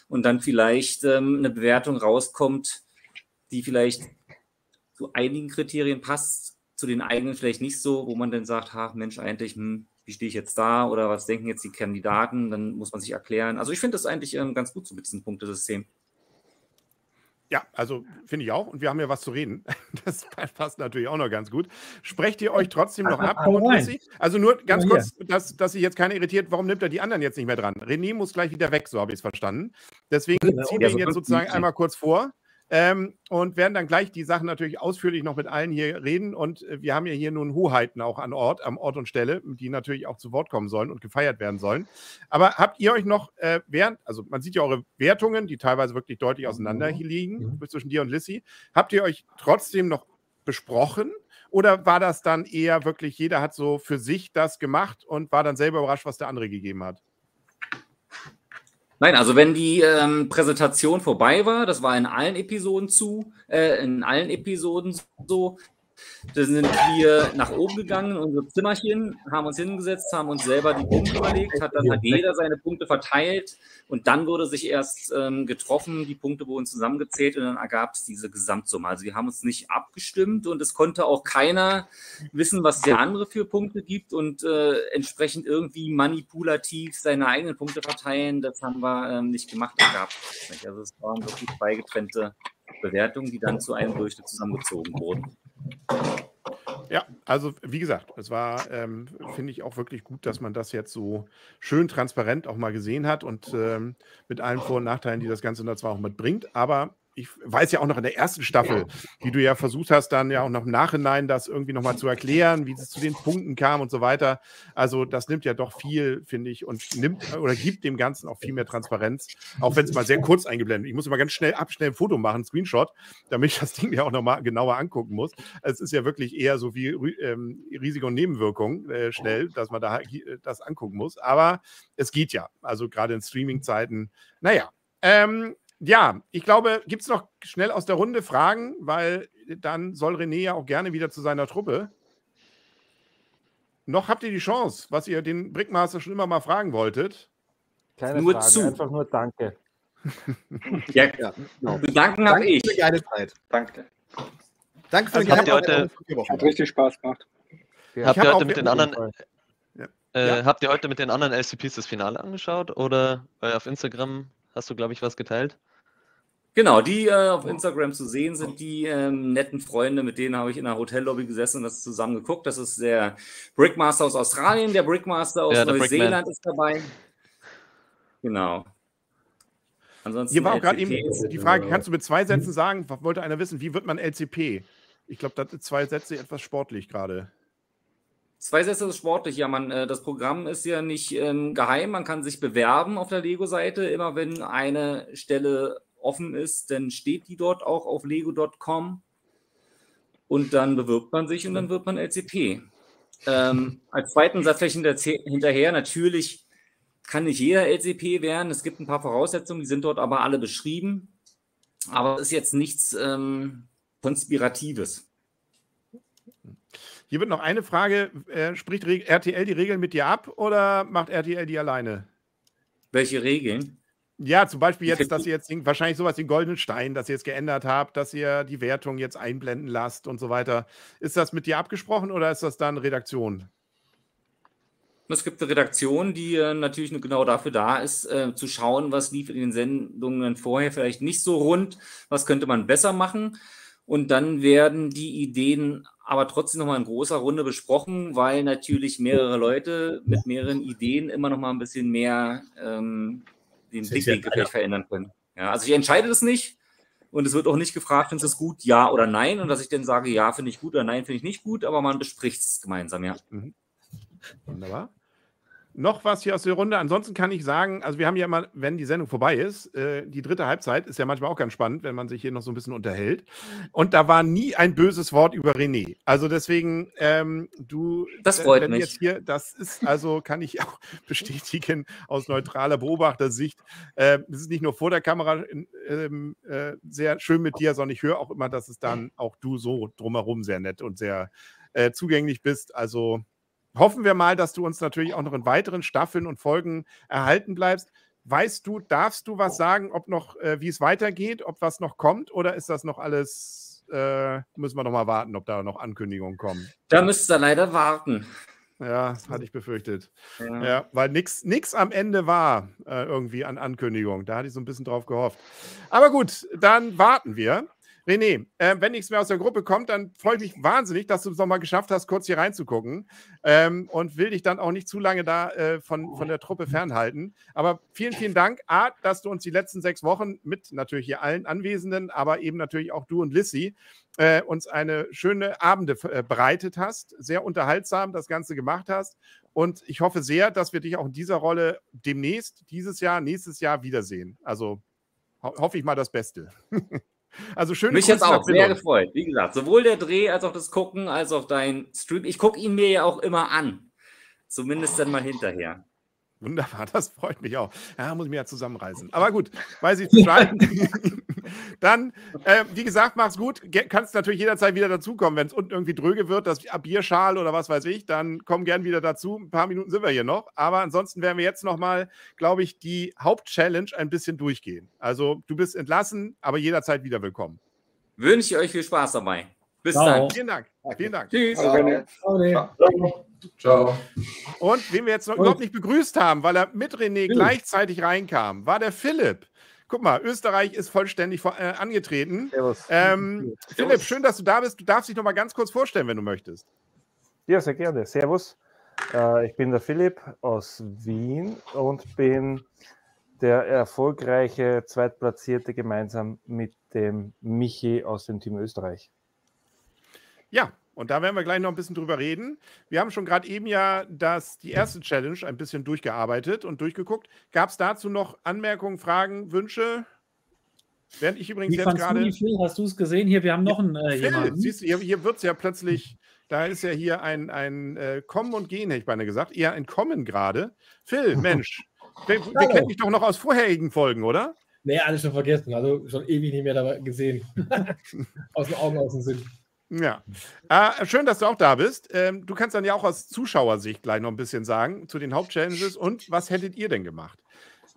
und dann vielleicht ähm, eine Bewertung rauskommt, die vielleicht zu einigen Kriterien passt, zu den eigenen vielleicht nicht so, wo man dann sagt, ach Mensch, eigentlich, hm, wie stehe ich jetzt da oder was denken jetzt die Kandidaten, dann muss man sich erklären. Also ich finde das eigentlich ähm, ganz gut so mit diesem Punktesystem. Ja, also finde ich auch. Und wir haben ja was zu reden. Das passt natürlich auch noch ganz gut. Sprecht ihr euch trotzdem noch ab? Also nur ganz kurz, dass, dass sich jetzt keiner irritiert, warum nimmt er die anderen jetzt nicht mehr dran? René muss gleich wieder weg, so habe ich es verstanden. Deswegen genau. ziehen wir ihn jetzt sozusagen einmal kurz vor. Ähm, und werden dann gleich die Sachen natürlich ausführlich noch mit allen hier reden. Und äh, wir haben ja hier nun Hoheiten auch an Ort, am Ort und Stelle, die natürlich auch zu Wort kommen sollen und gefeiert werden sollen. Aber habt ihr euch noch äh, während, also man sieht ja eure Wertungen, die teilweise wirklich deutlich auseinander hier liegen mhm. zwischen dir und Lissy. Habt ihr euch trotzdem noch besprochen? Oder war das dann eher wirklich, jeder hat so für sich das gemacht und war dann selber überrascht, was der andere gegeben hat? Nein, also wenn die ähm, Präsentation vorbei war, das war in allen Episoden zu, äh, in allen Episoden so, da sind wir nach oben gegangen, in unser Zimmerchen, haben uns hingesetzt, haben uns selber die Punkte überlegt, hat dann hat jeder seine Punkte verteilt und dann wurde sich erst ähm, getroffen, die Punkte wurden zusammengezählt und dann ergab es diese Gesamtsumme. Also wir haben uns nicht abgestimmt und es konnte auch keiner wissen, was der andere für Punkte gibt und äh, entsprechend irgendwie manipulativ seine eigenen Punkte verteilen. Das haben wir ähm, nicht gemacht. Also es waren wirklich zwei getrennte Bewertungen, die dann zu einem Durchschnitt zusammengezogen wurden. Ja, also wie gesagt, es war, ähm, finde ich auch wirklich gut, dass man das jetzt so schön transparent auch mal gesehen hat und ähm, mit allen Vor- und Nachteilen, die das Ganze da zwar auch mitbringt, aber ich weiß ja auch noch in der ersten Staffel, wie du ja versucht hast, dann ja auch noch im Nachhinein das irgendwie nochmal zu erklären, wie es zu den Punkten kam und so weiter. Also das nimmt ja doch viel, finde ich, und nimmt oder gibt dem Ganzen auch viel mehr Transparenz, auch wenn es mal sehr kurz eingeblendet Ich muss immer ganz schnell abschnell ein Foto machen, ein Screenshot, damit ich das Ding ja auch nochmal genauer angucken muss. Es ist ja wirklich eher so wie ähm, Risiko und Nebenwirkung äh, schnell, dass man da äh, das angucken muss. Aber es geht ja. Also gerade in Streaming-Zeiten. Naja, ähm, ja, ich glaube, gibt es noch schnell aus der Runde Fragen, weil dann soll René ja auch gerne wieder zu seiner Truppe. Noch habt ihr die Chance, was ihr den Brickmaster schon immer mal fragen wolltet. Keine nur Frage, zu. einfach nur Danke. ja, ja genau. Danken habe ich. Für geile Zeit. Danke. Danke für also habt ihr heute, Hat richtig Spaß gemacht. Habt ihr heute mit den anderen äh, ja. Habt ihr heute mit den anderen LCPs das Finale angeschaut oder äh, auf Instagram hast du, glaube ich, was geteilt? Genau, die äh, auf Instagram zu sehen sind, die ähm, netten Freunde, mit denen habe ich in der Hotellobby gesessen und das zusammen geguckt. Das ist der Brickmaster aus Australien, der Brickmaster aus ja, Neuseeland ist dabei. Genau. Ansonsten Hier war auch gerade eben die Frage, kannst du mit zwei Sätzen sagen, wollte einer wissen, wie wird man LCP? Ich glaube, das sind zwei Sätze etwas sportlich gerade. Zwei Sätze ist sportlich. Ja, man, äh, das Programm ist ja nicht ähm, geheim. Man kann sich bewerben auf der Lego-Seite. Immer wenn eine Stelle offen ist, dann steht die dort auch auf lego.com und dann bewirbt man sich und dann wird man LCP. Ähm, als zweiten Satz vielleicht hinterher, natürlich kann nicht jeder LCP werden. Es gibt ein paar Voraussetzungen, die sind dort aber alle beschrieben. Aber es ist jetzt nichts ähm, Konspiratives. Hier wird noch eine Frage: äh, Spricht RTL die Regeln mit dir ab oder macht RTL die alleine? Welche Regeln? Ja, zum Beispiel jetzt, dass ihr jetzt wahrscheinlich sowas wie den goldenen Stein, dass ihr jetzt geändert habt, dass ihr die Wertung jetzt einblenden lasst und so weiter. Ist das mit dir abgesprochen oder ist das dann Redaktion? Es gibt eine Redaktion, die äh, natürlich nur genau dafür da ist, äh, zu schauen, was lief in den Sendungen vorher vielleicht nicht so rund, was könnte man besser machen. Und dann werden die Ideen aber trotzdem nochmal in großer Runde besprochen, weil natürlich mehrere Leute mit mehreren Ideen immer nochmal ein bisschen mehr ähm, den Blickwinkel vielleicht verändern können. Ja, also ich entscheide das nicht und es wird auch nicht gefragt, findest du es gut, ja oder nein? Und dass ich dann sage, ja, finde ich gut oder nein, finde ich nicht gut, aber man bespricht es gemeinsam, ja. Mhm. Wunderbar noch was hier aus der Runde. Ansonsten kann ich sagen, also wir haben ja immer, wenn die Sendung vorbei ist, äh, die dritte Halbzeit ist ja manchmal auch ganz spannend, wenn man sich hier noch so ein bisschen unterhält. Und da war nie ein böses Wort über René. Also deswegen, ähm, du, das freut mich. Jetzt hier, das ist also, kann ich auch bestätigen aus neutraler Beobachtersicht. Äh, es ist nicht nur vor der Kamera ähm, äh, sehr schön mit dir, sondern ich höre auch immer, dass es dann auch du so drumherum sehr nett und sehr äh, zugänglich bist. Also hoffen wir mal, dass du uns natürlich auch noch in weiteren Staffeln und Folgen erhalten bleibst. Weißt du, darfst du was sagen, ob noch, äh, wie es weitergeht, ob was noch kommt oder ist das noch alles, äh, müssen wir noch mal warten, ob da noch Ankündigungen kommen? Da müsst ihr leider warten. Ja, das hatte ich befürchtet. Ja, ja weil nichts am Ende war äh, irgendwie an Ankündigung. Da hatte ich so ein bisschen drauf gehofft. Aber gut, dann warten wir. René, äh, wenn nichts mehr aus der Gruppe kommt, dann freue ich mich wahnsinnig, dass du es nochmal geschafft hast, kurz hier reinzugucken. Ähm, und will dich dann auch nicht zu lange da äh, von, von der Truppe fernhalten. Aber vielen, vielen Dank, A, dass du uns die letzten sechs Wochen mit natürlich hier allen Anwesenden, aber eben natürlich auch du und Lissy, äh, uns eine schöne Abende äh, bereitet hast. Sehr unterhaltsam das Ganze gemacht hast. Und ich hoffe sehr, dass wir dich auch in dieser Rolle demnächst, dieses Jahr, nächstes Jahr wiedersehen. Also ho hoffe ich mal das Beste. Also schön. Mich jetzt auch sehr gefreut. Wie gesagt, sowohl der Dreh als auch das Gucken, als auch dein Stream. Ich gucke ihn mir ja auch immer an. Zumindest dann mal hinterher. Wunderbar, das freut mich auch. Ja, muss ich mir ja zusammenreißen. Aber gut, weiß ich Bescheid. Dann, äh, wie gesagt, mach's gut. Kannst natürlich jederzeit wieder dazukommen. Wenn es unten irgendwie dröge wird, das Bierschal oder was weiß ich, dann komm gern wieder dazu. Ein paar Minuten sind wir hier noch. Aber ansonsten werden wir jetzt nochmal, glaube ich, die Hauptchallenge ein bisschen durchgehen. Also, du bist entlassen, aber jederzeit wieder willkommen. Wünsche ich euch viel Spaß dabei. Bis Ciao. dann. Vielen Dank. Vielen Dank. Tschüss. Ciao. Ciao. Ciao. Und wen wir jetzt noch überhaupt nicht begrüßt haben, weil er mit René Philipp. gleichzeitig reinkam, war der Philipp. Guck mal, Österreich ist vollständig äh, angetreten. Servus. Ähm, Servus. Philipp, schön, dass du da bist. Du darfst dich noch mal ganz kurz vorstellen, wenn du möchtest. Ja, sehr gerne. Servus. Äh, ich bin der Philipp aus Wien und bin der erfolgreiche Zweitplatzierte gemeinsam mit dem Michi aus dem Team Österreich. Ja, und da werden wir gleich noch ein bisschen drüber reden. Wir haben schon gerade eben ja das, die erste Challenge ein bisschen durchgearbeitet und durchgeguckt. Gab es dazu noch Anmerkungen, Fragen, Wünsche? Während ich übrigens Wie jetzt gerade. Hast du es gesehen? Hier, wir haben noch einen. Äh, Phil, siehst du, hier, hier wird es ja plötzlich. Da ist ja hier ein, ein äh, Kommen und Gehen, hätte ich beinahe gesagt. Eher ein Kommen gerade. Phil, Mensch, wir, wir kennen dich doch noch aus vorherigen Folgen, oder? Nee, alles schon vergessen. Also schon ewig nicht mehr dabei gesehen. aus den Augen, aus dem Sinn. Ja. Äh, schön, dass du auch da bist. Ähm, du kannst dann ja auch aus Zuschauersicht gleich noch ein bisschen sagen zu den Hauptchallenges und was hättet ihr denn gemacht?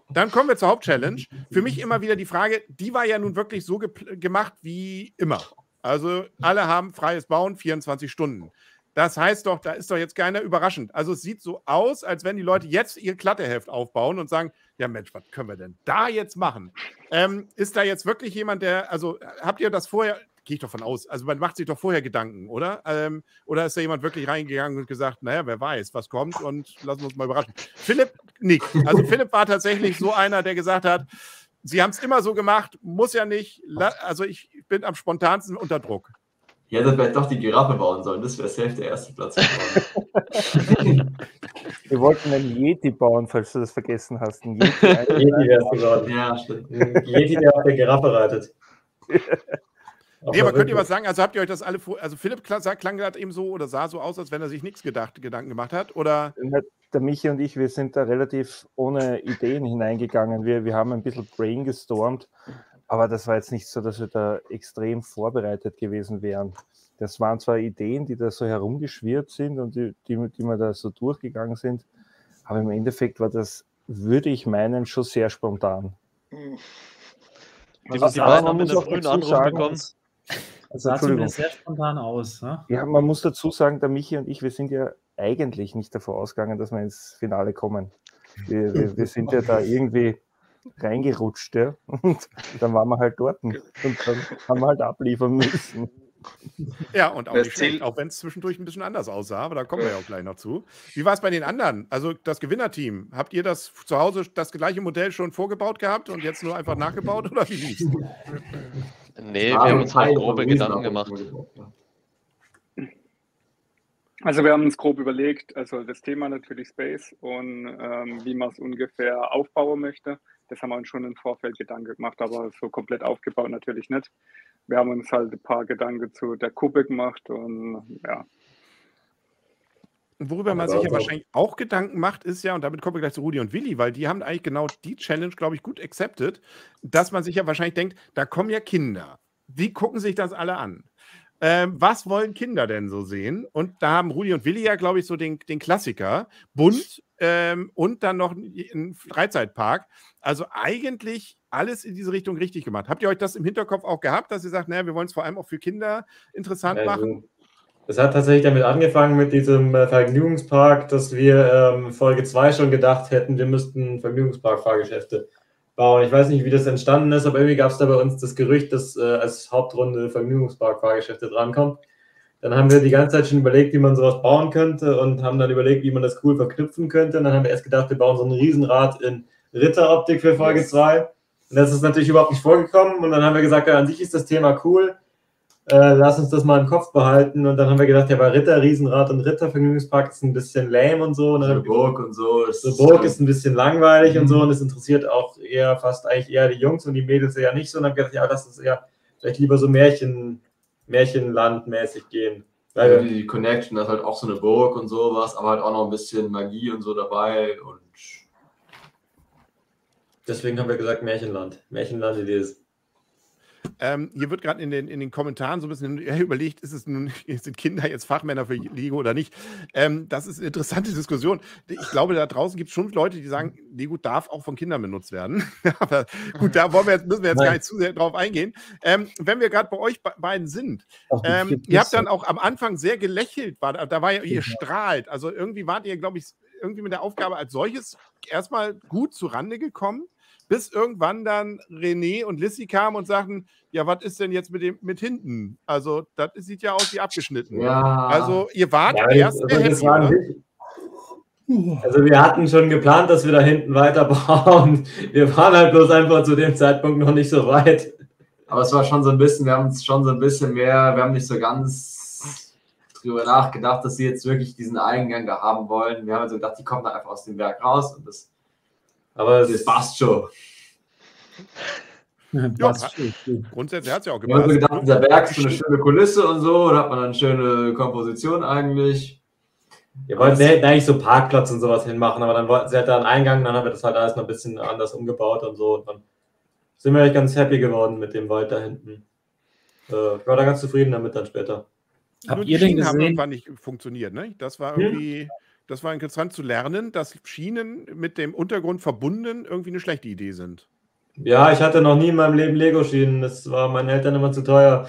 Dann kommen wir zur Hauptchallenge. Für mich immer wieder die Frage, die war ja nun wirklich so ge gemacht wie immer. Also alle haben freies Bauen, 24 Stunden. Das heißt doch, da ist doch jetzt keiner überraschend. Also es sieht so aus, als wenn die Leute jetzt ihr Klatteheft aufbauen und sagen, ja Mensch, was können wir denn da jetzt machen? Ähm, ist da jetzt wirklich jemand, der, also habt ihr das vorher, Gehe ich doch von aus. Also man macht sich doch vorher Gedanken, oder? Ähm, oder ist da jemand wirklich reingegangen und gesagt, naja, wer weiß, was kommt und lassen wir uns mal überraschen. Philipp nicht. Also Philipp war tatsächlich so einer, der gesagt hat, sie haben es immer so gemacht, muss ja nicht. Also ich bin am spontansten unter Druck. Ja, dann hätte doch die Giraffe bauen sollen. Das wäre safe der erste Platz geworden. Wir wollten einen Yeti bauen, falls du das vergessen hast. Ein Yeti, Yeti wäre es geworden. Ja, stimmt. Yeti, der auf der Giraffe reitet. Nee, aber könnt ihr was sagen? Also habt ihr euch das alle vor. Also Philipp klang gerade eben so oder sah so aus, als wenn er sich nichts gedacht, Gedanken gemacht hat? Oder? Der Michi und ich, wir sind da relativ ohne Ideen hineingegangen. Wir, wir haben ein bisschen brain gestormt, aber das war jetzt nicht so, dass wir da extrem vorbereitet gewesen wären. Das waren zwar Ideen, die da so herumgeschwirrt sind und die, die, die wir da so durchgegangen sind, aber im Endeffekt war das, würde ich meinen, schon sehr spontan. Die, die beiden haben in der frühen Anruf bekommen. Das sah zumindest sehr spontan aus. Ne? Ja, man muss dazu sagen, der Michi und ich, wir sind ja eigentlich nicht davor ausgegangen, dass wir ins Finale kommen. Wir, wir, wir sind ja da irgendwie reingerutscht, ja. Und dann waren wir halt dort und dann haben wir halt abliefern müssen. Ja, und auch nicht schlecht, auch wenn es zwischendurch ein bisschen anders aussah, aber da kommen wir ja auch gleich noch zu. Wie war es bei den anderen? Also das Gewinnerteam, habt ihr das zu Hause das gleiche Modell schon vorgebaut gehabt und jetzt nur einfach nachgebaut oder wie lief's? Nee, wir haben uns halt grobe Gedanken gemacht. Also wir haben uns grob überlegt, also das Thema natürlich Space und ähm, wie man es ungefähr aufbauen möchte. Das haben wir uns schon im Vorfeld Gedanken gemacht, aber so komplett aufgebaut natürlich nicht. Wir haben uns halt ein paar Gedanken zu der Kuppe gemacht und ja. Worüber man sich ja wahrscheinlich auch Gedanken macht, ist ja, und damit kommen wir gleich zu Rudi und Willi, weil die haben eigentlich genau die Challenge, glaube ich, gut accepted, dass man sich ja wahrscheinlich denkt, da kommen ja Kinder. Wie gucken sich das alle an? Ähm, was wollen Kinder denn so sehen? Und da haben Rudi und Willi ja, glaube ich, so den, den Klassiker. Bunt ähm, und dann noch ein Freizeitpark. Also eigentlich alles in diese Richtung richtig gemacht. Habt ihr euch das im Hinterkopf auch gehabt, dass ihr sagt, naja, wir wollen es vor allem auch für Kinder interessant also, machen? Es hat tatsächlich damit angefangen mit diesem äh, Vergnügungspark, dass wir ähm, Folge 2 schon gedacht hätten, wir müssten Vergnügungspark-Fahrgeschäfte bauen. Ich weiß nicht, wie das entstanden ist, aber irgendwie gab es da bei uns das Gerücht, dass äh, als Hauptrunde Vergnügungspark-Fahrgeschäfte drankommt. Dann haben wir die ganze Zeit schon überlegt, wie man sowas bauen könnte und haben dann überlegt, wie man das cool verknüpfen könnte. Und dann haben wir erst gedacht, wir bauen so ein Riesenrad in Ritteroptik für Folge 2. Und das ist natürlich überhaupt nicht vorgekommen. Und dann haben wir gesagt, ja, an sich ist das Thema cool äh, lass uns das mal im Kopf behalten. Und dann haben wir gedacht, ja, bei Ritter, Riesenrad und Rittervergnügungspark ist ein bisschen lame und so. Und so Burg und so. So Burg ist ein bisschen langweilig mhm. und so. Und es interessiert auch eher fast eigentlich eher die Jungs und die Mädels eher nicht so. Und dann haben wir gedacht, ja, lass uns eher vielleicht lieber so Märchen, Märchenlandmäßig gehen. Ja, die Connection, das ist halt auch so eine Burg und sowas, aber halt auch noch ein bisschen Magie und so dabei. Und deswegen haben wir gesagt Märchenland. Märchenland ist ähm, hier wird gerade in den, in den Kommentaren so ein bisschen überlegt, ist es nun, sind Kinder jetzt Fachmänner für Lego oder nicht? Ähm, das ist eine interessante Diskussion. Ich glaube, da draußen gibt es schon Leute, die sagen, Lego darf auch von Kindern benutzt werden. Aber gut, da wollen wir jetzt, müssen wir jetzt Nein. gar nicht zu sehr drauf eingehen. Ähm, wenn wir gerade bei euch beiden sind, ähm, ihr habt dann auch am Anfang sehr gelächelt, war, da war ja, ihr strahlt. Also irgendwie wart ihr, glaube ich, irgendwie mit der Aufgabe als solches erstmal gut zu Rande gekommen bis irgendwann dann René und Lissy kamen und sagten, ja, was ist denn jetzt mit dem mit hinten? Also, das sieht ja aus wie abgeschnitten. Ja. Also, ihr wart ja, erst also, happy, also wir hatten schon geplant, dass wir da hinten weiterbauen. Wir waren halt bloß einfach zu dem Zeitpunkt noch nicht so weit. Aber es war schon so ein bisschen, wir haben uns schon so ein bisschen mehr, wir haben nicht so ganz drüber nachgedacht, dass sie jetzt wirklich diesen Eingang da haben wollen. Wir haben also gedacht, die kommen da einfach aus dem Werk raus und das aber das passt schon. Ja, grundsätzlich hat es ja auch gepasst. Ich habe gedacht, dieser Berg ist so eine schöne Kulisse und so, da hat man eine schöne Komposition eigentlich. Wir wollten eigentlich so Parkplatz und sowas hinmachen, aber dann wollten sie halt da einen Eingang, dann haben wir das halt alles noch ein bisschen anders umgebaut und so. Und dann sind wir eigentlich ganz happy geworden mit dem Wald da hinten. Äh, ich war da ganz zufrieden damit dann später. Habt ihr den gesehen? haben irgendwann nicht funktioniert, ne? Das war hm? irgendwie. Hm? Das war interessant zu lernen, dass Schienen mit dem Untergrund verbunden irgendwie eine schlechte Idee sind. Ja, ich hatte noch nie in meinem Leben Lego-Schienen. Das war meinen Eltern immer zu teuer.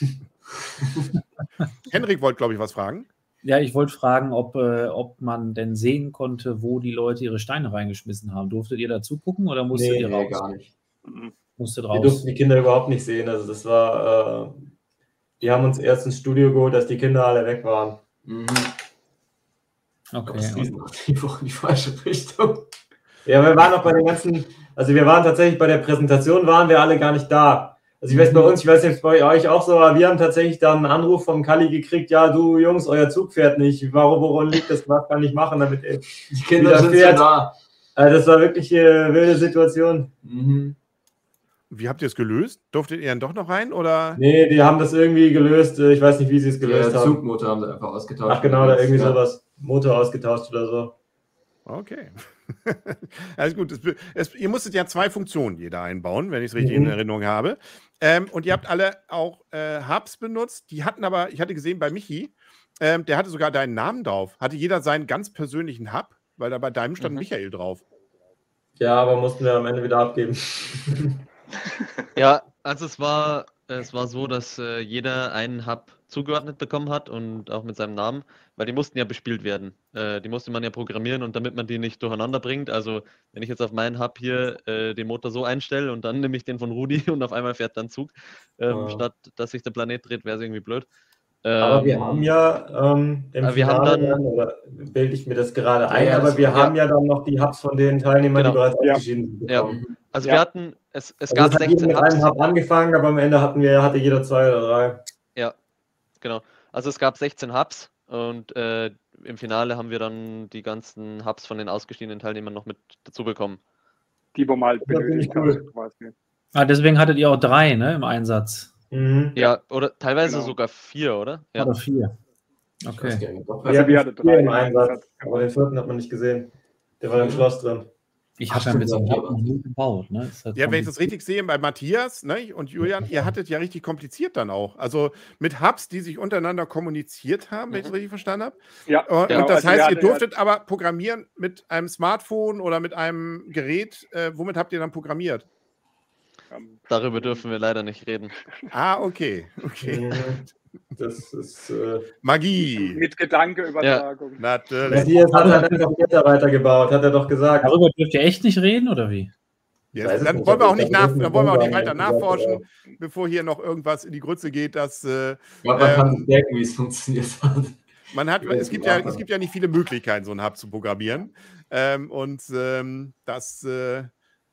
Henrik wollte, glaube ich, was fragen. Ja, ich wollte fragen, ob, äh, ob man denn sehen konnte, wo die Leute ihre Steine reingeschmissen haben. Durftet ihr dazu gucken oder musstet nee, ihr raus? Nee, gar nicht. Musstet raus. Wir durften die Kinder überhaupt nicht sehen. Also das war, äh, die haben uns erst ins Studio geholt, dass die Kinder alle weg waren. Mhm. Okay. Die Woche in die falsche Richtung. Ja, wir waren auch bei den ganzen, also wir waren tatsächlich bei der Präsentation, waren wir alle gar nicht da. Also ich weiß bei uns, ich weiß nicht, bei euch auch so, aber wir haben tatsächlich dann einen Anruf vom Kali gekriegt, ja, du Jungs, euer Zug fährt nicht. Warum, woran liegt das? Was kann ich machen, damit er die Kinder sind fährt. da. Also das war wirklich eine wilde Situation. Mhm. Wie habt ihr es gelöst? Durftet ihr dann doch noch rein? Oder? Nee, die haben das irgendwie gelöst. Ich weiß nicht, wie sie es gelöst haben. Zugmotor haben sie einfach ausgetauscht. Ach genau, da irgendwie ja. sowas. Motor ausgetauscht oder so. Okay. Alles gut. Es, es, ihr musstet ja zwei Funktionen jeder einbauen, wenn ich es richtig mhm. in Erinnerung habe. Ähm, und ihr habt alle auch äh, Hubs benutzt. Die hatten aber, ich hatte gesehen bei Michi, ähm, der hatte sogar deinen Namen drauf. Hatte jeder seinen ganz persönlichen Hub, weil da bei deinem stand mhm. Michael drauf. Ja, aber mussten wir am Ende wieder abgeben. ja, also es war, es war so, dass äh, jeder einen Hub zugeordnet bekommen hat und auch mit seinem Namen, weil die mussten ja bespielt werden. Äh, die musste man ja programmieren und damit man die nicht durcheinander bringt. Also wenn ich jetzt auf meinen Hub hier äh, den Motor so einstelle und dann nehme ich den von Rudi und auf einmal fährt dann Zug, ähm, oh. statt dass sich der Planet dreht, wäre es irgendwie blöd. Ähm, aber wir haben ja ähm, im wir haben dann, dann, oder bilde ich mir das gerade ein, ja, aber wir ja. haben ja dann noch die Hubs von den Teilnehmern, genau. die bereits ja. ausgeschieden sind. Ja. Also wir hatten, es, es also gab es 16 mit Hubs. einem Hub angefangen, aber am Ende hatten wir, hatte jeder zwei oder drei. Ja, genau. Also es gab 16 Hubs und äh, im Finale haben wir dann die ganzen Hubs von den ausgestiegenen Teilnehmern noch mit dazu bekommen. Die, wo mal benötigt cool. quasi. Ah, deswegen hattet ihr auch drei, ne, im Einsatz. Mhm. Ja, oder teilweise genau. sogar vier, oder? Ja. Oder vier. Okay. Also wir hatten drei im Einsatz, aber den vierten hat man nicht gesehen. Der war im Schloss drin. Ich habe ja mit so nie gebaut. Ne? Ja, wenn ich das richtig sehe, bei Matthias ne, und Julian, ihr hattet ja richtig kompliziert dann auch. Also mit Hubs, die sich untereinander kommuniziert haben, wenn ich das richtig verstanden habe. Ja. Und, genau. und das also heißt, ihr durftet ja. aber programmieren mit einem Smartphone oder mit einem Gerät. Äh, womit habt ihr dann programmiert? Darüber dürfen wir leider nicht reden. Ah, okay. okay. Das ist äh, Magie. Mit Gedankeübertragung. Ja, natürlich. Matthias hat halt einfach Mitarbeiter gebaut, hat er doch gesagt. Darüber dürft ihr echt nicht reden, oder wie? Yes. Dann wollen wir auch nicht, nach, dann wollen wir auch nicht weiter nachforschen, bevor hier noch irgendwas in die Grütze geht, dass. Äh, ja, man kann sich denken, wie es funktioniert hat. Man hat, es, gibt ja, es gibt ja nicht viele Möglichkeiten, so einen Hub zu programmieren. Ähm, und ähm, das, äh,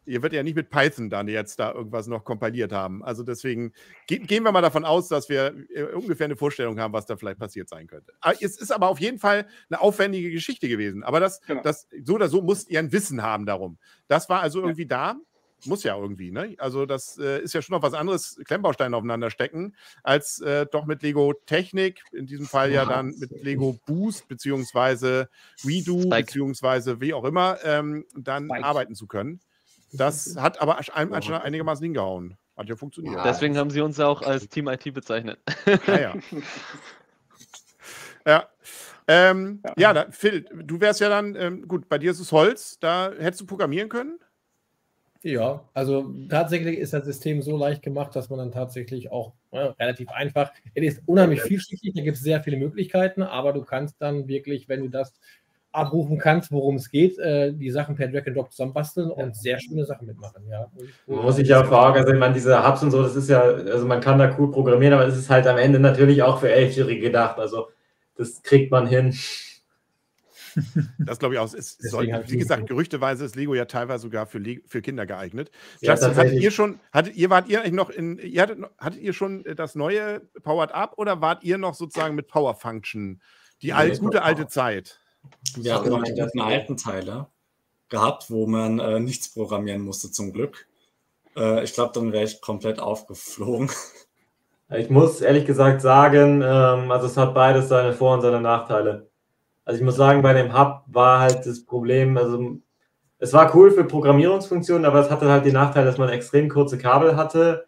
ihr werdet ja nicht mit Python dann jetzt da irgendwas noch kompiliert haben. Also deswegen ge gehen wir mal davon aus, dass wir äh, ungefähr eine Vorstellung haben, was da vielleicht passiert sein könnte. Ah, es ist aber auf jeden Fall eine aufwendige Geschichte gewesen. Aber das, genau. das so oder so musst ihr ein Wissen haben darum. Das war also irgendwie ja. da muss ja irgendwie, ne? Also das äh, ist ja schon noch was anderes, Klemmbausteine aufeinander stecken, als äh, doch mit Lego Technik, in diesem Fall ja dann mit Lego Boost, beziehungsweise Redo, Spike. beziehungsweise wie auch immer, ähm, dann Spike. arbeiten zu können. Das hat aber anscheinend einigermaßen hingehauen. Hat ja funktioniert. Deswegen haben sie uns auch als Team IT bezeichnet. Ah, ja. ja. Ähm, ja, ja da, Phil, du wärst ja dann, ähm, gut, bei dir ist es Holz, da hättest du programmieren können? Ja, also tatsächlich ist das System so leicht gemacht, dass man dann tatsächlich auch ja, relativ einfach, es ist unheimlich vielschichtig, da gibt es sehr viele Möglichkeiten, aber du kannst dann wirklich, wenn du das abrufen kannst, worum es geht, äh, die Sachen per Drag and Drop zusammenbasteln und sehr schöne Sachen mitmachen. Ja. Man muss sich ja fragen, also ich meine, diese Hubs und so, das ist ja, also man kann da cool programmieren, aber es ist halt am Ende natürlich auch für Elfjährige gedacht. Also das kriegt man hin. Das glaube ich auch. Es soll, wie gesagt, gerüchteweise ist Lego ja teilweise sogar für, für Kinder geeignet. Ja, Justin, hattet ihr schon, hattet ihr, wart ihr eigentlich noch in, ihr hattet, hattet ihr schon das neue Powered Up oder wart ihr noch sozusagen mit Power Function? Die ja, alt, gute alte Zeit. Wir hatten noch die ganzen alten Teile gehabt, wo man äh, nichts programmieren musste, zum Glück. Äh, ich glaube, dann wäre ich komplett aufgeflogen. Ich muss ehrlich gesagt sagen, ähm, also es hat beides seine Vor- und seine Nachteile. Also ich muss sagen, bei dem Hub war halt das Problem, also es war cool für Programmierungsfunktionen, aber es hatte halt den Nachteil, dass man extrem kurze Kabel hatte.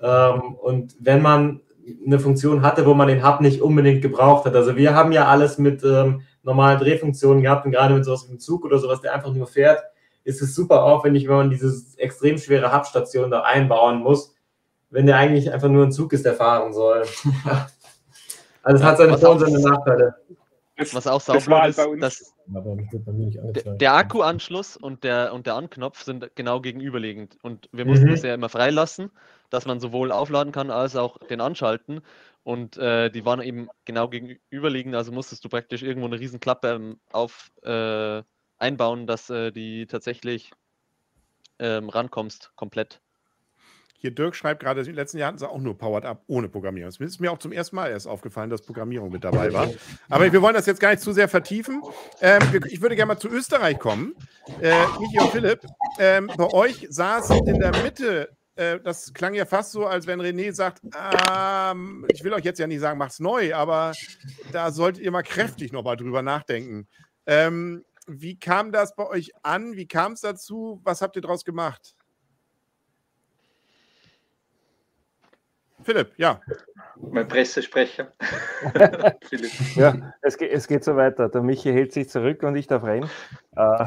Ähm, und wenn man eine Funktion hatte, wo man den Hub nicht unbedingt gebraucht hat. Also wir haben ja alles mit ähm, normalen Drehfunktionen gehabt und gerade mit sowas wie einem Zug oder sowas, der einfach nur fährt, ist es super aufwendig, wenn man diese extrem schwere Hubstation da einbauen muss, wenn der eigentlich einfach nur ein Zug ist, der fahren soll. also es hat seine Vor- und seine Nachteile. Was auch sauber halt ist, dass der, der Akkuanschluss und der, und der Anknopf sind genau gegenüberliegend. Und wir mussten mhm. das ja immer freilassen, dass man sowohl aufladen kann als auch den anschalten. Und äh, die waren eben genau gegenüberliegend, also musstest du praktisch irgendwo eine Riesenklappe ähm, auf äh, einbauen, dass äh, die tatsächlich ähm, rankommst, komplett. Hier Dirk schreibt gerade, in den letzten Jahren hatten sie auch nur Powered Up ohne Programmierung. Es ist mir auch zum ersten Mal erst aufgefallen, dass Programmierung mit dabei war. Aber wir wollen das jetzt gar nicht zu sehr vertiefen. Ähm, ich würde gerne mal zu Österreich kommen. Äh, Michi und Philipp, ähm, bei euch saß in der Mitte, äh, das klang ja fast so, als wenn René sagt, ähm, ich will euch jetzt ja nicht sagen, macht's neu, aber da solltet ihr mal kräftig nochmal drüber nachdenken. Ähm, wie kam das bei euch an? Wie kam es dazu? Was habt ihr daraus gemacht? Philipp, ja. Mein Pressesprecher. ja, es geht, es geht so weiter. Der Michi hält sich zurück und ich darf rein. Äh,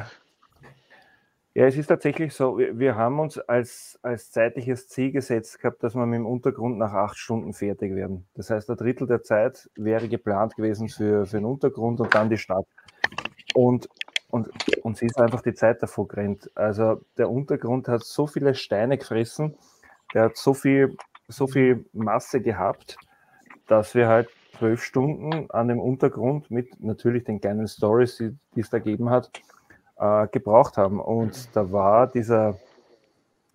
ja, es ist tatsächlich so, wir haben uns als, als zeitliches Ziel gesetzt gehabt, dass wir mit dem Untergrund nach acht Stunden fertig werden. Das heißt, ein Drittel der Zeit wäre geplant gewesen für, für den Untergrund und dann die Stadt. Und, und uns ist einfach die Zeit davor gerannt. Also der Untergrund hat so viele Steine gefressen, der hat so viel so viel Masse gehabt, dass wir halt zwölf Stunden an dem Untergrund mit natürlich den kleinen Stories, die, die es da gegeben hat, äh, gebraucht haben. Und da war dieser,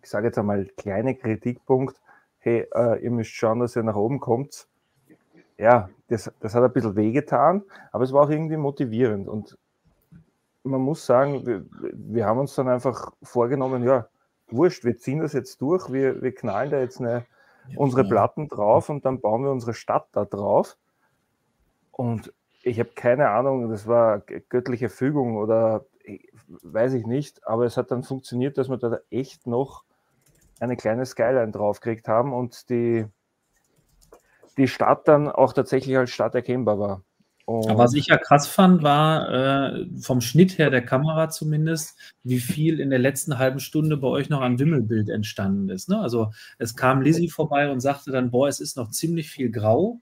ich sage jetzt einmal, kleine Kritikpunkt, hey, äh, ihr müsst schauen, dass ihr nach oben kommt. Ja, das, das hat ein bisschen wehgetan, aber es war auch irgendwie motivierend. Und man muss sagen, wir, wir haben uns dann einfach vorgenommen, ja, wurscht, wir ziehen das jetzt durch, wir, wir knallen da jetzt eine, unsere Platten drauf und dann bauen wir unsere Stadt da drauf. Und ich habe keine Ahnung, das war göttliche Fügung oder weiß ich nicht, aber es hat dann funktioniert, dass wir da echt noch eine kleine Skyline draufgekriegt haben und die, die Stadt dann auch tatsächlich als Stadt erkennbar war. Und was ich ja krass fand, war äh, vom Schnitt her der Kamera zumindest, wie viel in der letzten halben Stunde bei euch noch an Wimmelbild entstanden ist. Ne? Also es kam Lizzie vorbei und sagte dann, boah, es ist noch ziemlich viel grau.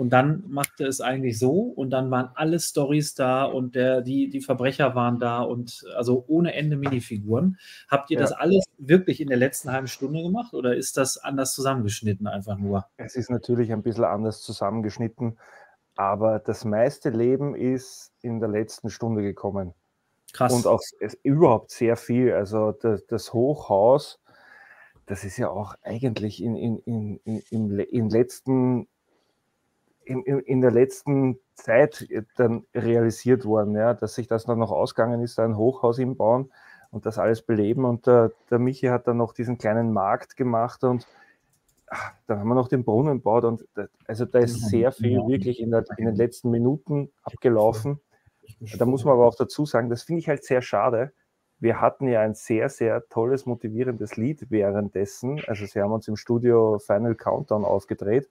Und dann machte es eigentlich so und dann waren alle Stories da und der, die, die Verbrecher waren da und also ohne Ende Minifiguren. Habt ihr ja. das alles wirklich in der letzten halben Stunde gemacht oder ist das anders zusammengeschnitten einfach nur? Es ist natürlich ein bisschen anders zusammengeschnitten, aber das meiste Leben ist in der letzten Stunde gekommen. Krass. Und auch überhaupt sehr viel. Also das, das Hochhaus, das ist ja auch eigentlich in, in, in, in, in letzten in, in, der letzten Zeit dann realisiert worden, ja, dass sich das dann noch ausgegangen ist, ein Hochhaus im Bauen und das alles beleben. Und der, der Michi hat dann noch diesen kleinen Markt gemacht und ach, dann haben wir noch den Brunnen gebaut. Und da, also da ist sehr viel wirklich in, der, in den letzten Minuten abgelaufen. Da muss man aber auch dazu sagen, das finde ich halt sehr schade. Wir hatten ja ein sehr, sehr tolles, motivierendes Lied währenddessen. Also sie haben uns im Studio Final Countdown aufgedreht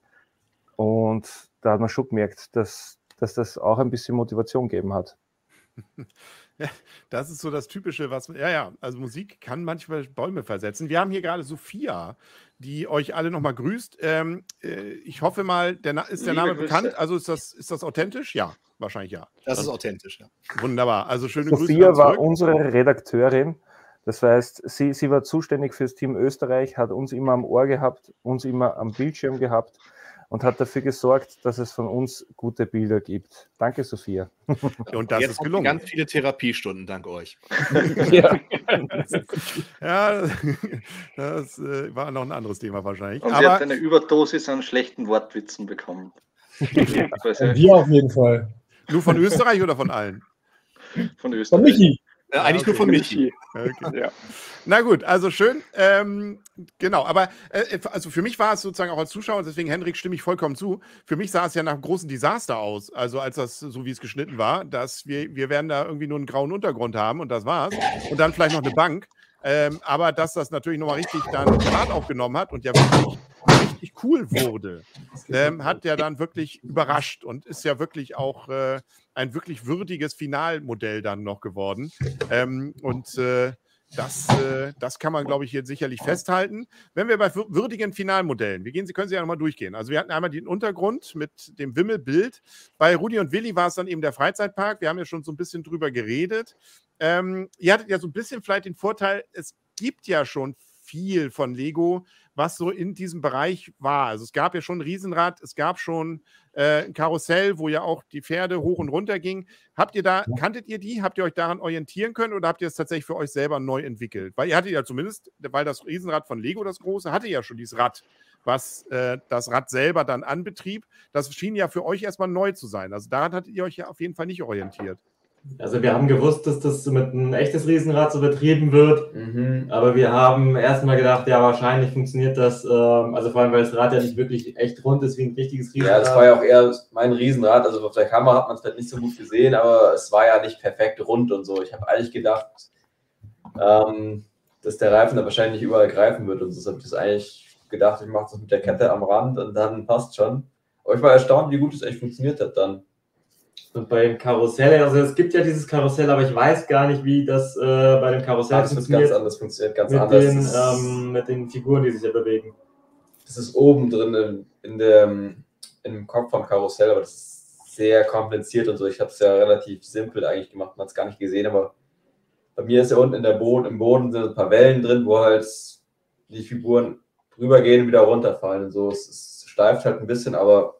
und da hat man schon gemerkt, dass, dass das auch ein bisschen Motivation gegeben hat. Das ist so das Typische, was, ja, ja, also Musik kann manchmal Bäume versetzen. Wir haben hier gerade Sophia, die euch alle nochmal grüßt. Ähm, äh, ich hoffe mal, der, ist der Liebe Name Grüße. bekannt? Also ist das, ist das authentisch? Ja, wahrscheinlich ja. Das ist authentisch, ja. Wunderbar, also schöne Sophia Grüße. Sophia war unsere Redakteurin. Das heißt, sie, sie war zuständig fürs Team Österreich, hat uns immer am Ohr gehabt, uns immer am Bildschirm gehabt und hat dafür gesorgt, dass es von uns gute Bilder gibt. Danke, Sophia. Und das Jetzt ist gelungen. Ganz viele Therapiestunden, dank euch. ja, ja das äh, war noch ein anderes Thema wahrscheinlich. Und sie Aber, hat eine Überdosis an schlechten Wortwitzen bekommen. Wir auf jeden Fall. Nur von Österreich oder von allen? Von Österreich. Von Michi. Äh, eigentlich okay. nur von Michi. Okay. Ja. Na gut, also schön. Ähm, genau, aber äh, also für mich war es sozusagen auch als Zuschauer, deswegen Henrik stimme ich vollkommen zu. Für mich sah es ja nach einem großen Desaster aus, also als das so wie es geschnitten war, dass wir, wir werden da irgendwie nur einen grauen Untergrund haben und das war's. Und dann vielleicht noch eine Bank. Ähm, aber dass das natürlich nochmal richtig dann Fahrt aufgenommen hat und ja wirklich richtig cool wurde, ähm, hat ja dann wirklich überrascht und ist ja wirklich auch äh, ein wirklich würdiges Finalmodell dann noch geworden. Ähm, und äh, das, äh, das kann man, glaube ich, hier sicherlich festhalten. Wenn wir bei würdigen Finalmodellen, wir gehen, Sie können sie ja nochmal durchgehen. Also wir hatten einmal den Untergrund mit dem Wimmelbild. Bei Rudi und Willi war es dann eben der Freizeitpark. Wir haben ja schon so ein bisschen drüber geredet. Ähm, ihr hattet ja so ein bisschen vielleicht den Vorteil, es gibt ja schon viel von Lego, was so in diesem Bereich war. Also es gab ja schon ein Riesenrad, es gab schon äh, ein Karussell, wo ja auch die Pferde hoch und runter gingen. Habt ihr da, kanntet ihr die? Habt ihr euch daran orientieren können oder habt ihr es tatsächlich für euch selber neu entwickelt? Weil ihr hattet ja zumindest, weil das Riesenrad von Lego, das große, hatte ja schon dieses Rad, was äh, das Rad selber dann anbetrieb. Das schien ja für euch erstmal neu zu sein. Also daran hattet ihr euch ja auf jeden Fall nicht orientiert. Also wir haben gewusst, dass das mit einem echtes Riesenrad so betrieben wird, mhm. aber wir haben erstmal gedacht, ja, wahrscheinlich funktioniert das, ähm, also vor allem, weil das Rad ja nicht wirklich echt rund ist wie ein richtiges Riesenrad. Ja, das war ja auch eher mein Riesenrad, also auf der Kamera hat man es vielleicht nicht so gut gesehen, aber es war ja nicht perfekt rund und so. Ich habe eigentlich gedacht, ähm, dass der Reifen da wahrscheinlich überall greifen wird und so habe ich das eigentlich gedacht, ich mache das mit der Kette am Rand und dann passt schon. Aber ich war erstaunt, wie gut es echt funktioniert hat dann. Und beim Karussell, also es gibt ja dieses Karussell, aber ich weiß gar nicht, wie das äh, bei dem Karussell Ach, das funktioniert. ganz anders funktioniert, ganz mit anders. Den, ähm, mit den Figuren, die sich ja bewegen. Das ist oben drin in, in, dem, dem Kopf vom Karussell, aber das ist sehr kompliziert und so. Ich habe es ja relativ simpel eigentlich gemacht, man hat es gar nicht gesehen, aber bei mir ist ja unten in der Boden, im Boden sind ein paar Wellen drin, wo halt die Figuren rübergehen und wieder runterfallen und so. Es, es steift halt ein bisschen, aber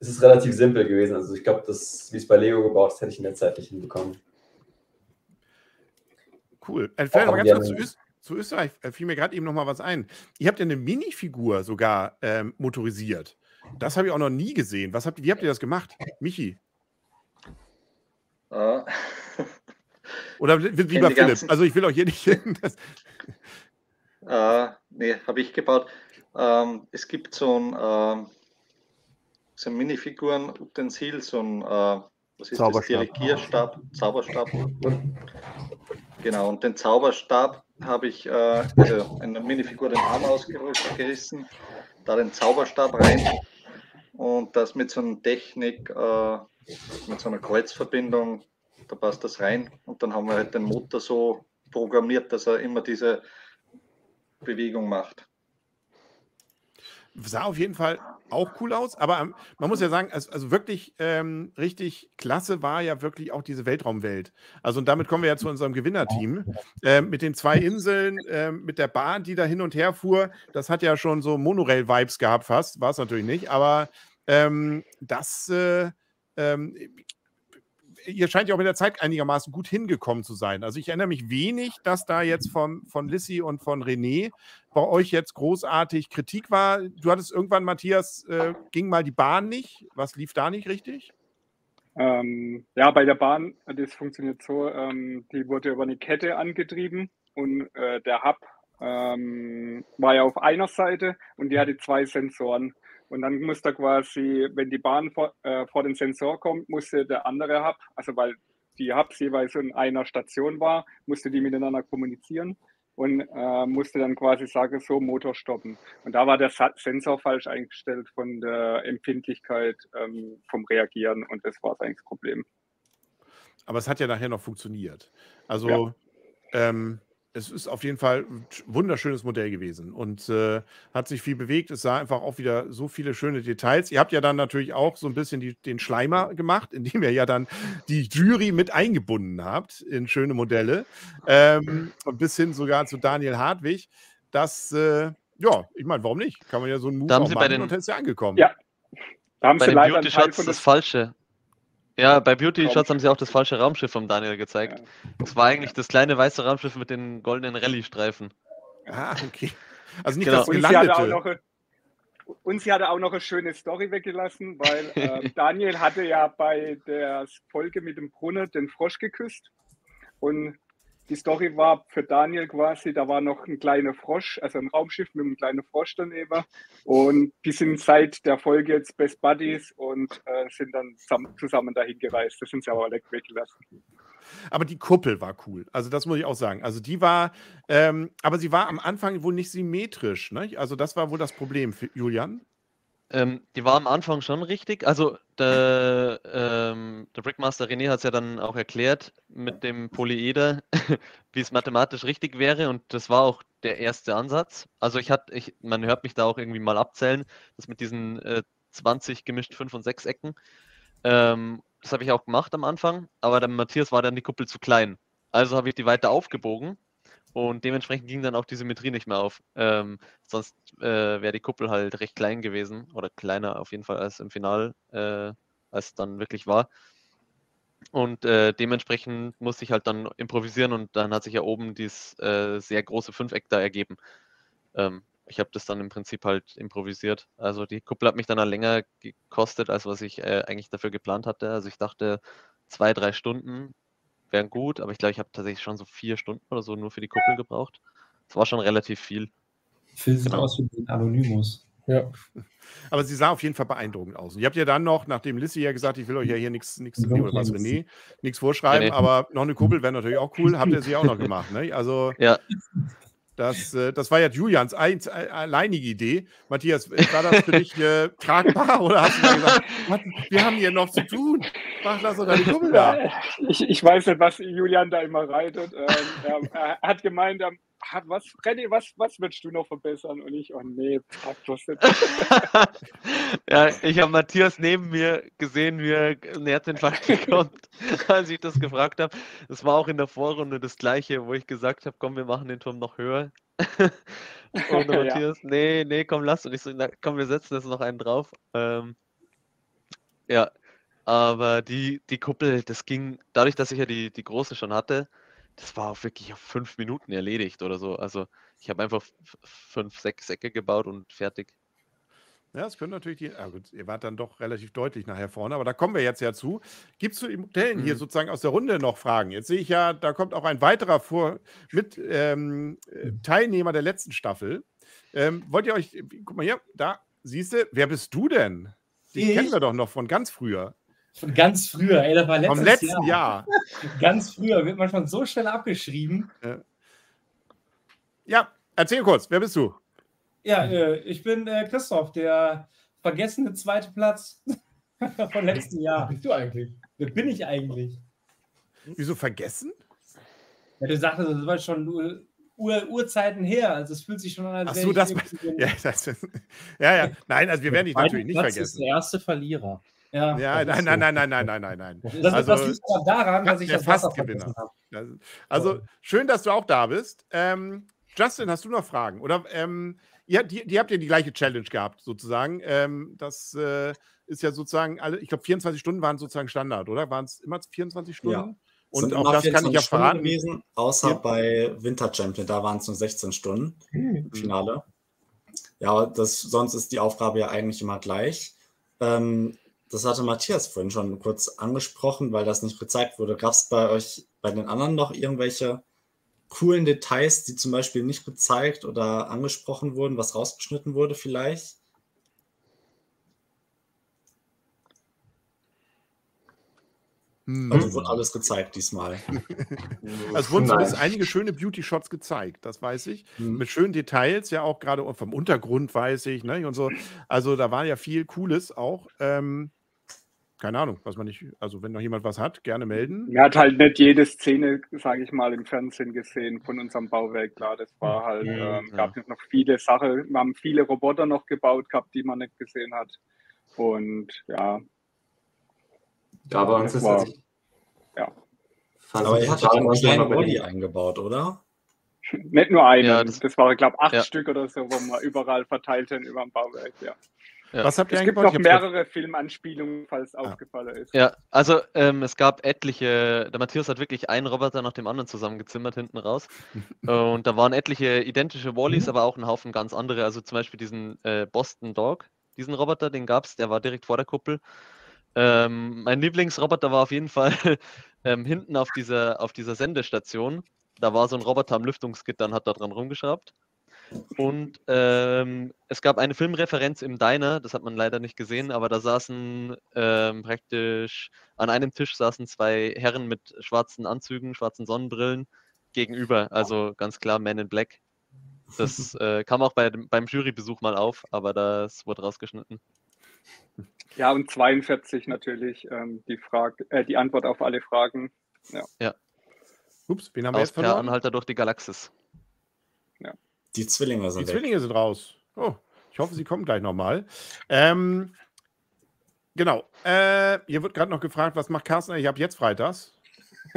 es ist relativ simpel gewesen. Also ich glaube, das, wie es bei Lego gebaut ist, hätte ich in der Zeit nicht hinbekommen. Cool. Vielleicht mal ganz kurz zu, Öst zu, Österreich äh, fiel mir gerade eben noch mal was ein. Ihr habt ja eine Minifigur sogar ähm, motorisiert. Das habe ich auch noch nie gesehen. Was habt, wie habt ihr das gemacht, Michi? Uh. Oder lieber Philipp? Also ich will euch hier nicht. das uh, nee, habe ich gebaut. Ähm, es gibt so ein ähm, so Minifiguren Utensil, so ein äh, was ist Zauberstab. das? Dirigierstab, Zauberstab. Genau, und den Zauberstab habe ich äh, also eine Minifigur den Arm ausgerissen, da den Zauberstab rein und das mit so einer Technik, äh, mit so einer Kreuzverbindung, da passt das rein und dann haben wir halt den Motor so programmiert, dass er immer diese Bewegung macht. Sah auf jeden Fall auch cool aus, aber ähm, man muss ja sagen, also, wirklich ähm, richtig klasse war ja wirklich auch diese Weltraumwelt. Also und damit kommen wir ja zu unserem Gewinnerteam. Äh, mit den zwei Inseln, äh, mit der Bahn, die da hin und her fuhr, das hat ja schon so Monorail-Vibes gehabt fast, war es natürlich nicht, aber ähm, das äh, ähm, ihr scheint ja auch mit der Zeit einigermaßen gut hingekommen zu sein. Also ich erinnere mich wenig, dass da jetzt von, von Lissy und von René bei euch jetzt großartig Kritik war. Du hattest irgendwann, Matthias, äh, ging mal die Bahn nicht. Was lief da nicht richtig? Ähm, ja, bei der Bahn, das funktioniert so, ähm, die wurde über eine Kette angetrieben und äh, der Hub ähm, war ja auf einer Seite und die hatte zwei Sensoren. Und dann muss da quasi, wenn die Bahn vor, äh, vor den Sensor kommt, musste der andere Hub, also weil die Hubs jeweils in einer Station war, musste die miteinander kommunizieren und äh, musste dann quasi sagen, so Motor stoppen. Und da war der Sensor falsch eingestellt von der Empfindlichkeit ähm, vom Reagieren und das war eigentlich das Problem. Aber es hat ja nachher noch funktioniert. Also ja. ähm, es ist auf jeden Fall ein wunderschönes Modell gewesen und äh, hat sich viel bewegt. Es sah einfach auch wieder so viele schöne Details. Ihr habt ja dann natürlich auch so ein bisschen die, den Schleimer gemacht, indem ihr ja dann die Jury mit eingebunden habt in schöne Modelle. Ähm, bis hin sogar zu Daniel Hartwig. Das, äh, ja, ich meine, warum nicht? Kann man ja so einen Move da haben Sie bei den, und ist ja angekommen. Ja. Da haben bei Sie den Beauty Shots das Falsche. Ja, bei Beauty Shots haben sie auch das falsche Raumschiff vom Daniel gezeigt. Das war eigentlich das kleine weiße Raumschiff mit den goldenen Rallye-Streifen. Ah, okay. Also nicht genau. das gelandete. Und sie hatte auch noch eine schöne Story weggelassen, weil äh, Daniel hatte ja bei der Folge mit dem Brunnen den Frosch geküsst. Und die Story war für Daniel quasi, da war noch ein kleiner Frosch, also ein Raumschiff mit einem kleinen Frosch daneben. Und die sind seit der Folge jetzt Best Buddies und äh, sind dann zusammen dahin gereist. Das sind sie aber alle weggelassen. Aber die Kuppel war cool. Also das muss ich auch sagen. Also die war, ähm, aber sie war am Anfang wohl nicht symmetrisch. Ne? Also das war wohl das Problem für Julian. Ähm, die war am Anfang schon richtig. Also der, ähm, der Brickmaster René hat es ja dann auch erklärt mit dem Polyeder, wie es mathematisch richtig wäre und das war auch der erste Ansatz. Also ich hatte, ich, man hört mich da auch irgendwie mal abzählen, das mit diesen äh, 20 gemischt 5 und 6 Ecken. Ähm, das habe ich auch gemacht am Anfang, aber der Matthias war dann die Kuppel zu klein. Also habe ich die weiter aufgebogen und dementsprechend ging dann auch die Symmetrie nicht mehr auf. Ähm, sonst äh, wäre die Kuppel halt recht klein gewesen oder kleiner auf jeden Fall als im Final, äh, als es dann wirklich war. Und äh, dementsprechend musste ich halt dann improvisieren und dann hat sich ja oben dieses äh, sehr große Fünfeck da ergeben. Ähm, ich habe das dann im Prinzip halt improvisiert. Also die Kuppel hat mich dann länger gekostet, als was ich äh, eigentlich dafür geplant hatte. Also ich dachte zwei, drei Stunden wären gut, aber ich glaube, ich habe tatsächlich schon so vier Stunden oder so nur für die Kuppel gebraucht. Das war schon relativ viel. Phil sieht genau. aus wie ein Anonymous. Ja. Aber sie sah auf jeden Fall beeindruckend aus. Und ihr habt ja dann noch, nachdem Lissy ja gesagt, ich will euch ja hier nichts, nichts, oder was, René, nichts vorschreiben, nee, nee. aber noch eine Kuppel wäre natürlich auch cool, habt ihr sie auch noch gemacht, ne? Also, ja. Das, äh, das war ja Julians ein, äh, alleinige Idee. Matthias, war das für dich äh, tragbar oder hast du gesagt, wir haben hier noch zu tun? Mach das oder die Kuppel da. Ich, ich weiß nicht, was Julian da immer reitet. Ähm, er hat gemeint, was, Freddy, was, was würdest du noch verbessern? Und ich, oh nee, frag das nicht. ja, ich habe Matthias neben mir gesehen, wie er einen Herzinfarkt bekommt, als ich das gefragt habe. Das war auch in der Vorrunde das gleiche, wo ich gesagt habe, komm, wir machen den Turm noch höher. Und Matthias, ja. nee, nee, komm, lass. Und ich so, na, komm, wir setzen jetzt noch einen drauf. Ähm, ja, aber die, die Kuppel, das ging, dadurch, dass ich ja die, die große schon hatte, das war auch wirklich auf fünf Minuten erledigt oder so. Also ich habe einfach fünf, sechs Säcke gebaut und fertig. Ja, das können natürlich die. Ah gut, ihr wart dann doch relativ deutlich nachher vorne, aber da kommen wir jetzt ja zu. Gibt es zu den Modellen mhm. hier sozusagen aus der Runde noch Fragen? Jetzt sehe ich ja, da kommt auch ein weiterer vor mit ähm, äh, Teilnehmer der letzten Staffel. Ähm, wollt ihr euch, guck mal hier, da siehst du, wer bist du denn? Die kennen wir doch noch von ganz früher. Von ganz früher, ey, das war letztes Vom letzten Jahr. Jahr. ganz früher wird man schon so schnell abgeschrieben. Ja, ja erzähl kurz, wer bist du? Ja, äh, ich bin äh, Christoph, der vergessene zweite Platz von letzten Jahr. Wer bist du eigentlich? Wer bin ich eigentlich? Wieso vergessen? Ja, du sagtest, das war schon Ur Urzeiten her. Also es fühlt sich schon an, als wäre so, das, ja, das, ja, ja, nein, also wir werden dich natürlich nicht Platz vergessen. ist der erste Verlierer. Ja, ja nein, nein, nein, nein, nein, nein, nein, nein. Das, also, das liegt aber daran, dass ich das Wasser vergessen habe. Also schön, dass du auch da bist. Ähm, Justin, hast du noch Fragen? Oder ähm, ihr, die, die, habt ja die gleiche Challenge gehabt, sozusagen. Ähm, das äh, ist ja sozusagen alle, ich glaube, 24 Stunden waren sozusagen Standard, oder? Waren es immer 24 Stunden? Ja. Und auch das kann ich ja verraten. Gewesen, außer ja. bei Winter Champion, da waren es nur 16 Stunden im mhm. Finale. Ja, das, sonst ist die Aufgabe ja eigentlich immer gleich. Ähm, das hatte Matthias vorhin schon kurz angesprochen, weil das nicht gezeigt wurde. Gab es bei euch, bei den anderen noch irgendwelche coolen Details, die zum Beispiel nicht gezeigt oder angesprochen wurden, was rausgeschnitten wurde vielleicht? Also wurde alles gezeigt diesmal. also es wurden zumindest einige schöne Beauty-Shots gezeigt, das weiß ich. Mhm. Mit schönen Details, ja auch gerade vom Untergrund weiß ich, ne? Und so. Also da war ja viel Cooles auch. Ähm, keine Ahnung, was man nicht, also wenn noch jemand was hat, gerne melden. Er hat halt nicht jede Szene, sage ich mal, im Fernsehen gesehen von unserem Bauwerk, klar, das war halt, mhm, ähm, gab ja. noch viele Sachen, wir haben viele Roboter noch gebaut gehabt, die man nicht gesehen hat und ja. Ja, aber uns ist war, ja. Aber ihr hattet einen kleinen Body eingebaut, oder? Nicht nur einen, ja, das, das war, glaube ich, acht ja. Stück oder so, wo wir überall verteilt haben über dem Bauwerk, ja. Ja. Was habt ihr es gibt noch mehrere Filmanspielungen, falls ah. aufgefallen ist. Ja, also ähm, es gab etliche, der Matthias hat wirklich einen Roboter nach dem anderen zusammengezimmert hinten raus. und da waren etliche identische Wallis, mhm. aber auch ein Haufen ganz andere. Also zum Beispiel diesen äh, Boston Dog, diesen Roboter, den gab es, der war direkt vor der Kuppel. Ähm, mein Lieblingsroboter war auf jeden Fall ähm, hinten auf dieser, auf dieser Sendestation. Da war so ein Roboter am Lüftungsgitter und hat da dran rumgeschraubt. Und ähm, es gab eine Filmreferenz im Diner, das hat man leider nicht gesehen, aber da saßen ähm, praktisch an einem Tisch saßen zwei Herren mit schwarzen Anzügen, schwarzen Sonnenbrillen gegenüber. Also ganz klar Men in Black. Das äh, kam auch bei, beim Jurybesuch mal auf, aber das wurde rausgeschnitten. Ja, und 42 natürlich ähm, die, Frage, äh, die Antwort auf alle Fragen. Ja. ja. Ups, wen haben wir jetzt verloren? Per Anhalter durch die Galaxis. Die Zwillinge sind Die weg. Zwillinge sind raus. Oh, ich hoffe, sie kommen gleich nochmal. Ähm, genau. Äh, hier wird gerade noch gefragt, was macht Carsten Ich habe jetzt freitags.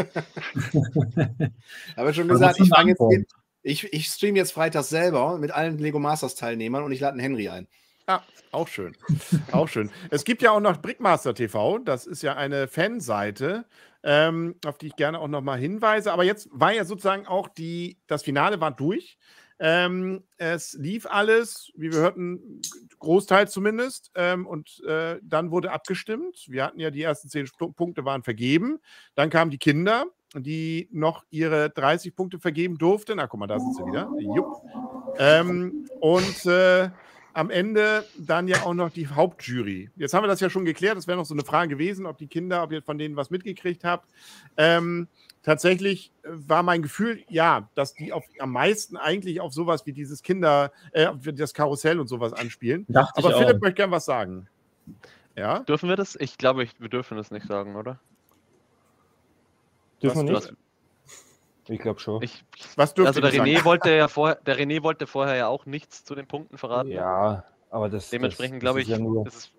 habe schon gesagt, ich, jetzt, ich, ich streame jetzt freitags selber mit allen Lego Masters Teilnehmern und ich lade einen Henry ein. Ah, auch schön. auch schön. Es gibt ja auch noch Brickmaster TV. Das ist ja eine Fanseite, ähm, auf die ich gerne auch noch mal hinweise. Aber jetzt war ja sozusagen auch die, das Finale war durch. Ähm, es lief alles, wie wir hörten, Großteil zumindest. Ähm, und äh, dann wurde abgestimmt. Wir hatten ja die ersten zehn Punkte waren vergeben. Dann kamen die Kinder, die noch ihre 30 Punkte vergeben durften. Na, guck mal, da sind sie wieder. Jupp. Ähm, und äh, am Ende dann ja auch noch die Hauptjury. Jetzt haben wir das ja schon geklärt. Das wäre noch so eine Frage gewesen, ob die Kinder, ob ihr von denen was mitgekriegt habt. Ähm, tatsächlich äh, war mein Gefühl, ja, dass die auf, am meisten eigentlich auf sowas wie dieses Kinder, äh, das Karussell und sowas anspielen. Dachte Aber Philipp auch. möchte gern was sagen. Ja? Dürfen wir das? Ich glaube, ich, wir dürfen das nicht sagen, oder? Dürfen wir nicht? Ich glaube schon. Ich, was also der René sagen? wollte ja vorher, der René wollte vorher ja auch nichts zu den Punkten verraten. Ja, aber das dementsprechend glaube ich, ja nur, ist,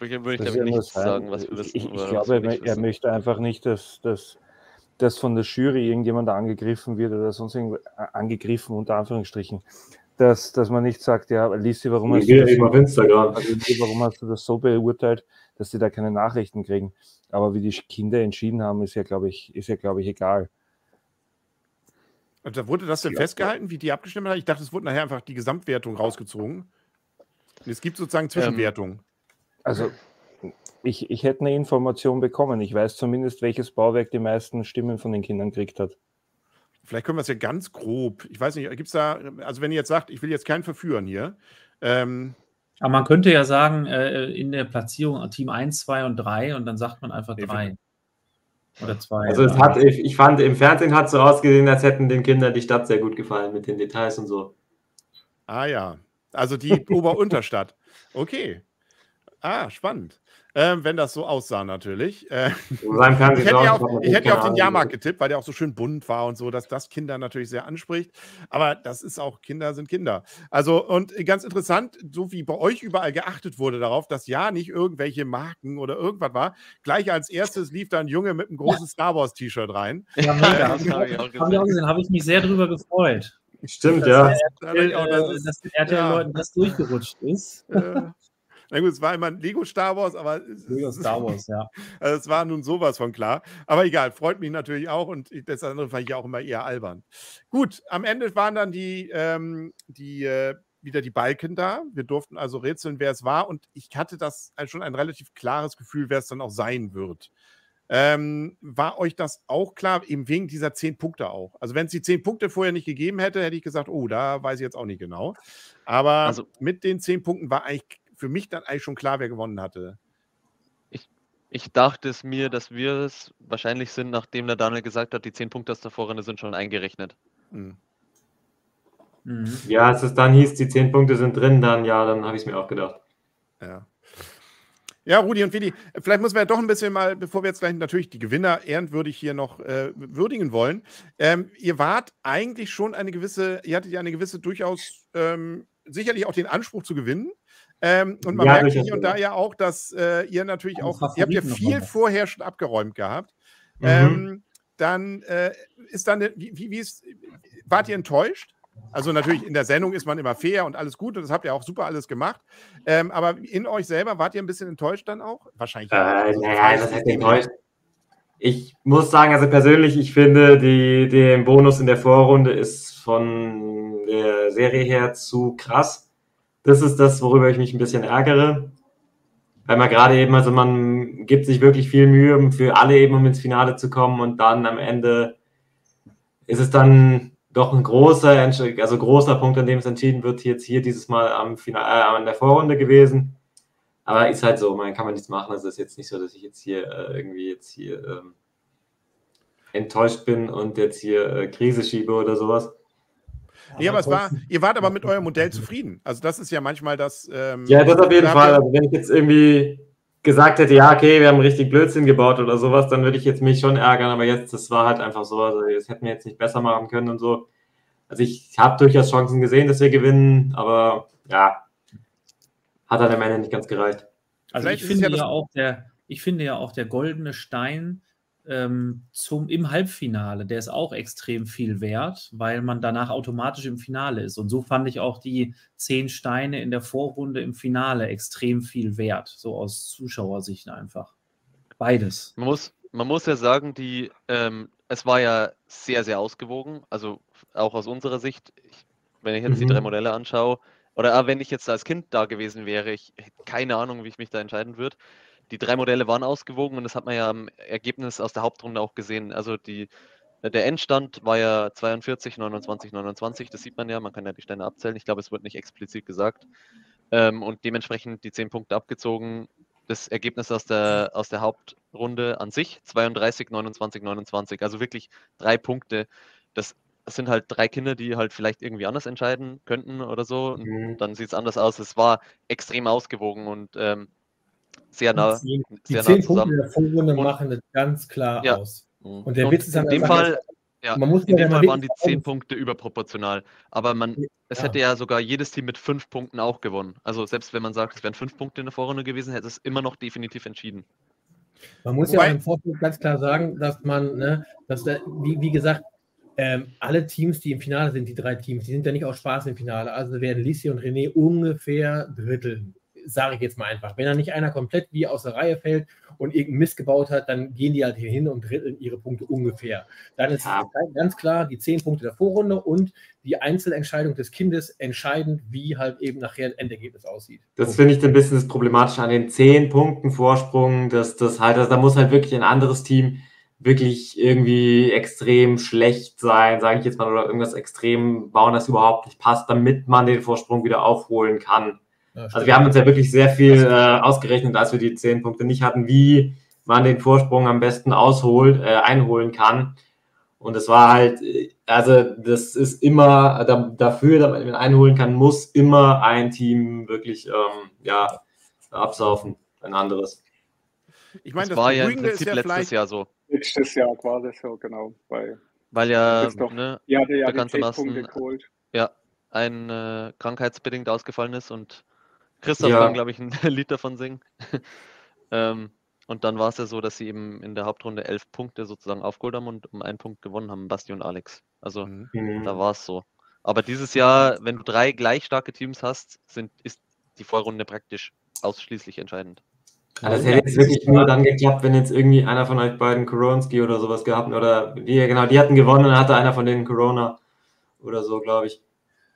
würde ich glaube nichts sagen, was wir wissen. Ich, ich glaube, er, er möchte einfach nicht, dass, dass dass von der Jury irgendjemand angegriffen wird oder sonst irgendwo äh, angegriffen, unter Anführungsstrichen. Dass, dass man nicht sagt, ja, Lissi, warum hast, du das, also, warum hast du das so beurteilt, dass sie da keine Nachrichten kriegen? Aber wie die Kinder entschieden haben, ist ja, glaube ich, ist ja, glaube ich, egal. Und da wurde das denn ja, festgehalten, wie die abgestimmt haben? Ich dachte, es wurde nachher einfach die Gesamtwertung rausgezogen. es gibt sozusagen Zwischenwertungen. Also ich, ich hätte eine Information bekommen. Ich weiß zumindest, welches Bauwerk die meisten Stimmen von den Kindern gekriegt hat. Vielleicht können wir es ja ganz grob. Ich weiß nicht, gibt es da, also wenn ihr jetzt sagt, ich will jetzt keinen verführen hier. Ähm, aber man könnte ja sagen, äh, in der Platzierung Team 1, 2 und 3 und dann sagt man einfach 3. Oder 2. Also es hat, ich, ich fand, im Fernsehen hat es so ausgesehen, als hätten den Kindern die Stadt sehr gut gefallen mit den Details und so. Ah ja, also die Ober-Unterstadt. Okay. Ah, spannend. Ähm, wenn das so aussah, natürlich. Äh, ich hätte ja auf, ich hätte auf den Jahrmarkt getippt, weil der auch so schön bunt war und so, dass das Kinder natürlich sehr anspricht. Aber das ist auch, Kinder sind Kinder. Also, und ganz interessant, so wie bei euch überall geachtet wurde darauf, dass ja nicht irgendwelche Marken oder irgendwas war. Gleich als erstes lief da ein Junge mit einem großen Star Wars-T-Shirt rein. Ja, mega. Äh, habe ich auch gesehen, habe ich mich sehr drüber gefreut. Stimmt, ja. Dass der RTL-Leuten das durchgerutscht ist. Na gut, es war immer ein Lego Star Wars, aber. Lego Star Wars, ja. Also es war nun sowas von klar. Aber egal, freut mich natürlich auch und das andere fand ich auch immer eher albern. Gut, am Ende waren dann die, ähm, die äh, wieder die Balken da. Wir durften also rätseln, wer es war und ich hatte das schon ein relativ klares Gefühl, wer es dann auch sein wird. Ähm, war euch das auch klar, eben wegen dieser zehn Punkte auch? Also, wenn es die zehn Punkte vorher nicht gegeben hätte, hätte ich gesagt, oh, da weiß ich jetzt auch nicht genau. Aber also, mit den zehn Punkten war eigentlich für mich dann eigentlich schon klar, wer gewonnen hatte. Ich, ich dachte es mir, dass wir es wahrscheinlich sind, nachdem der Daniel gesagt hat, die 10 Punkte aus der Vorrunde sind schon eingerechnet. Mhm. Mhm. Ja, als es dann hieß, die 10 Punkte sind drin, dann ja, dann habe ich es mir auch gedacht. Ja. Ja, Rudi und Willi, vielleicht müssen wir ja doch ein bisschen mal, bevor wir jetzt gleich natürlich die Gewinner ehrenwürdig hier noch äh, würdigen wollen. Ähm, ihr wart eigentlich schon eine gewisse, ihr hattet ja eine gewisse durchaus ähm, sicherlich auch den Anspruch zu gewinnen. Ähm, und man ja, merkt hier und da ja auch, dass äh, ihr natürlich auch, ihr habt ja viel vorher schon abgeräumt gehabt. Mhm. Ähm, dann äh, ist dann, wie, wie ist, wart ihr enttäuscht? Also natürlich in der Sendung ist man immer fair und alles gut und das habt ihr auch super alles gemacht. Ähm, aber in euch selber wart ihr ein bisschen enttäuscht dann auch? Wahrscheinlich. Äh, naja, das heißt enttäuscht. Ich muss sagen, also persönlich, ich finde, die, den Bonus in der Vorrunde ist von der Serie her zu krass. Das ist das, worüber ich mich ein bisschen ärgere. Weil man gerade eben, also man gibt sich wirklich viel Mühe um für alle eben, um ins Finale zu kommen und dann am Ende ist es dann doch ein großer, also großer Punkt, an dem es entschieden wird, jetzt hier dieses Mal am Finale, äh, an der Vorrunde gewesen. Aber ist halt so, man kann man nichts machen. Also es ist jetzt nicht so, dass ich jetzt hier äh, irgendwie jetzt hier ähm, enttäuscht bin und jetzt hier äh, Krise schiebe oder sowas. Nee, aber es war, ihr wart aber mit eurem Modell zufrieden. Also das ist ja manchmal das. Ähm, ja, das auf jeden Fall. Also wenn ich jetzt irgendwie gesagt hätte, ja, okay, wir haben richtig Blödsinn gebaut oder sowas, dann würde ich jetzt mich schon ärgern, aber jetzt, das war halt einfach so, also das hätten wir jetzt nicht besser machen können und so. Also ich habe durchaus Chancen gesehen, dass wir gewinnen, aber ja, hat halt am Ende nicht ganz gereicht. Also ich finde ja, ja auch der, ich finde ja auch der goldene Stein ähm, zum, im Halbfinale. Der ist auch extrem viel wert, weil man danach automatisch im Finale ist. Und so fand ich auch die zehn Steine in der Vorrunde im Finale extrem viel wert, so aus Zuschauersicht einfach. Beides. Man muss, man muss ja sagen, die, ähm, es war ja sehr, sehr ausgewogen. Also auch aus unserer Sicht, ich, wenn ich jetzt mhm. die drei Modelle anschaue, oder wenn ich jetzt als Kind da gewesen wäre, ich hätte keine Ahnung, wie ich mich da entscheiden würde die drei Modelle waren ausgewogen und das hat man ja im Ergebnis aus der Hauptrunde auch gesehen. Also die, der Endstand war ja 42, 29, 29, das sieht man ja, man kann ja die Steine abzählen. Ich glaube, es wird nicht explizit gesagt. Ähm, und dementsprechend die 10 Punkte abgezogen. Das Ergebnis aus der, aus der Hauptrunde an sich 32, 29, 29. Also wirklich drei Punkte. Das sind halt drei Kinder, die halt vielleicht irgendwie anders entscheiden könnten oder so. Mhm. Dann sieht es anders aus. Es war extrem ausgewogen und ähm, sehr nah. Die, die zehn nah Punkte der Vorrunde machen das ganz klar ja. aus. Mhm. Und der und Witz ist in dem Fall, ja, man muss in dem Fall waren die zehn Punkte überproportional. Aber man, es ja. hätte ja sogar jedes Team mit fünf Punkten auch gewonnen. Also selbst wenn man sagt, es wären fünf Punkte in der Vorrunde gewesen, hätte es immer noch definitiv entschieden. Man muss Wobei, ja im Vorfeld ganz klar sagen, dass man, ne, dass der, wie, wie gesagt, ähm, alle Teams, die im Finale sind, die drei Teams, die sind ja nicht aus Spaß im Finale. Also werden Lissi und René ungefähr dritteln sage ich jetzt mal einfach. Wenn da nicht einer komplett wie aus der Reihe fällt und irgendeinen Mist gebaut hat, dann gehen die halt hier hin und dritteln ihre Punkte ungefähr. Dann ist ja. ganz klar die zehn Punkte der Vorrunde und die Einzelentscheidung des Kindes entscheidend, wie halt eben nachher ein Endergebnis aussieht. Das finde ich ein bisschen das Problematische an den zehn Punkten Vorsprung, dass das halt, also da muss halt wirklich ein anderes Team wirklich irgendwie extrem schlecht sein, sage ich jetzt mal, oder irgendwas extrem bauen, das überhaupt nicht passt, damit man den Vorsprung wieder aufholen kann also wir haben uns ja wirklich sehr viel äh, ausgerechnet, als wir die zehn Punkte nicht hatten, wie man den Vorsprung am besten ausholt, äh, einholen kann. Und es war halt, also das ist immer da, dafür, damit man einholen kann, muss immer ein Team wirklich ähm, ja, absaufen. Ein anderes. Ich meine, das, das war ja im Prinzip ja letztes Jahr so. Letztes Jahr war das so, genau. Weil, weil ja, doch, ne, ja, der ja bekanntermaßen ja, ein äh, krankheitsbedingt ausgefallen ist und Christoph ja. kann, glaube ich, ein Lied davon singen. ähm, und dann war es ja so, dass sie eben in der Hauptrunde elf Punkte sozusagen aufgeholt haben und um einen Punkt gewonnen haben, Basti und Alex. Also mhm. da war es so. Aber dieses Jahr, wenn du drei gleich starke Teams hast, sind, ist die Vorrunde praktisch ausschließlich entscheidend. Ja, das hätte jetzt wirklich nur dann geklappt, wenn jetzt irgendwie einer von euch beiden Koronski oder sowas gehabt oder die, genau, die hatten gewonnen und dann hatte einer von denen Corona oder so, glaube ich.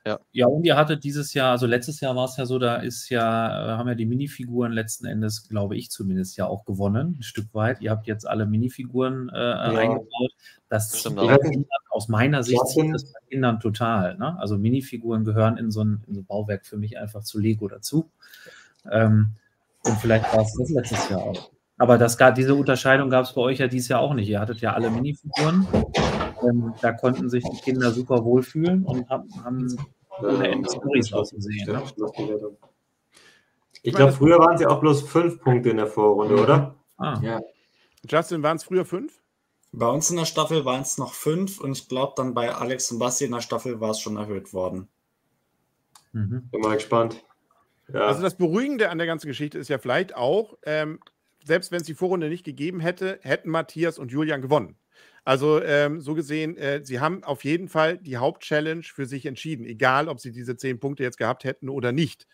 Ja. ja, und ihr hattet dieses Jahr, also letztes Jahr war es ja so, da ist ja, äh, haben ja die Minifiguren letzten Endes, glaube ich zumindest, ja auch gewonnen, ein Stück weit. Ihr habt jetzt alle Minifiguren äh, ja. eingebaut. Das zieht aus meiner Sicht das bei Kindern total. Ne? Also Minifiguren gehören in so, ein, in so ein Bauwerk für mich einfach zu Lego dazu. Ähm, und vielleicht war es das letztes Jahr auch. Aber das, diese Unterscheidung gab es bei euch ja dieses Jahr auch nicht. Ihr hattet ja alle Minifiguren. Ähm, da konnten sich die Kinder super wohlfühlen und haben, haben ohne Ende Storys ausgesehen. Ne? Ich glaube, früher waren es ja auch bloß fünf Punkte in der Vorrunde, oder? Ah. Ja. Justin, waren es früher fünf? Bei uns in der Staffel waren es noch fünf und ich glaube, dann bei Alex und Basti in der Staffel war es schon erhöht worden. Mhm. Bin mal gespannt. Ja. Also das Beruhigende an der ganzen Geschichte ist ja vielleicht auch, ähm, selbst wenn es die Vorrunde nicht gegeben hätte, hätten Matthias und Julian gewonnen. Also ähm, so gesehen, äh, sie haben auf jeden Fall die Hauptchallenge für sich entschieden, egal ob sie diese zehn Punkte jetzt gehabt hätten oder nicht.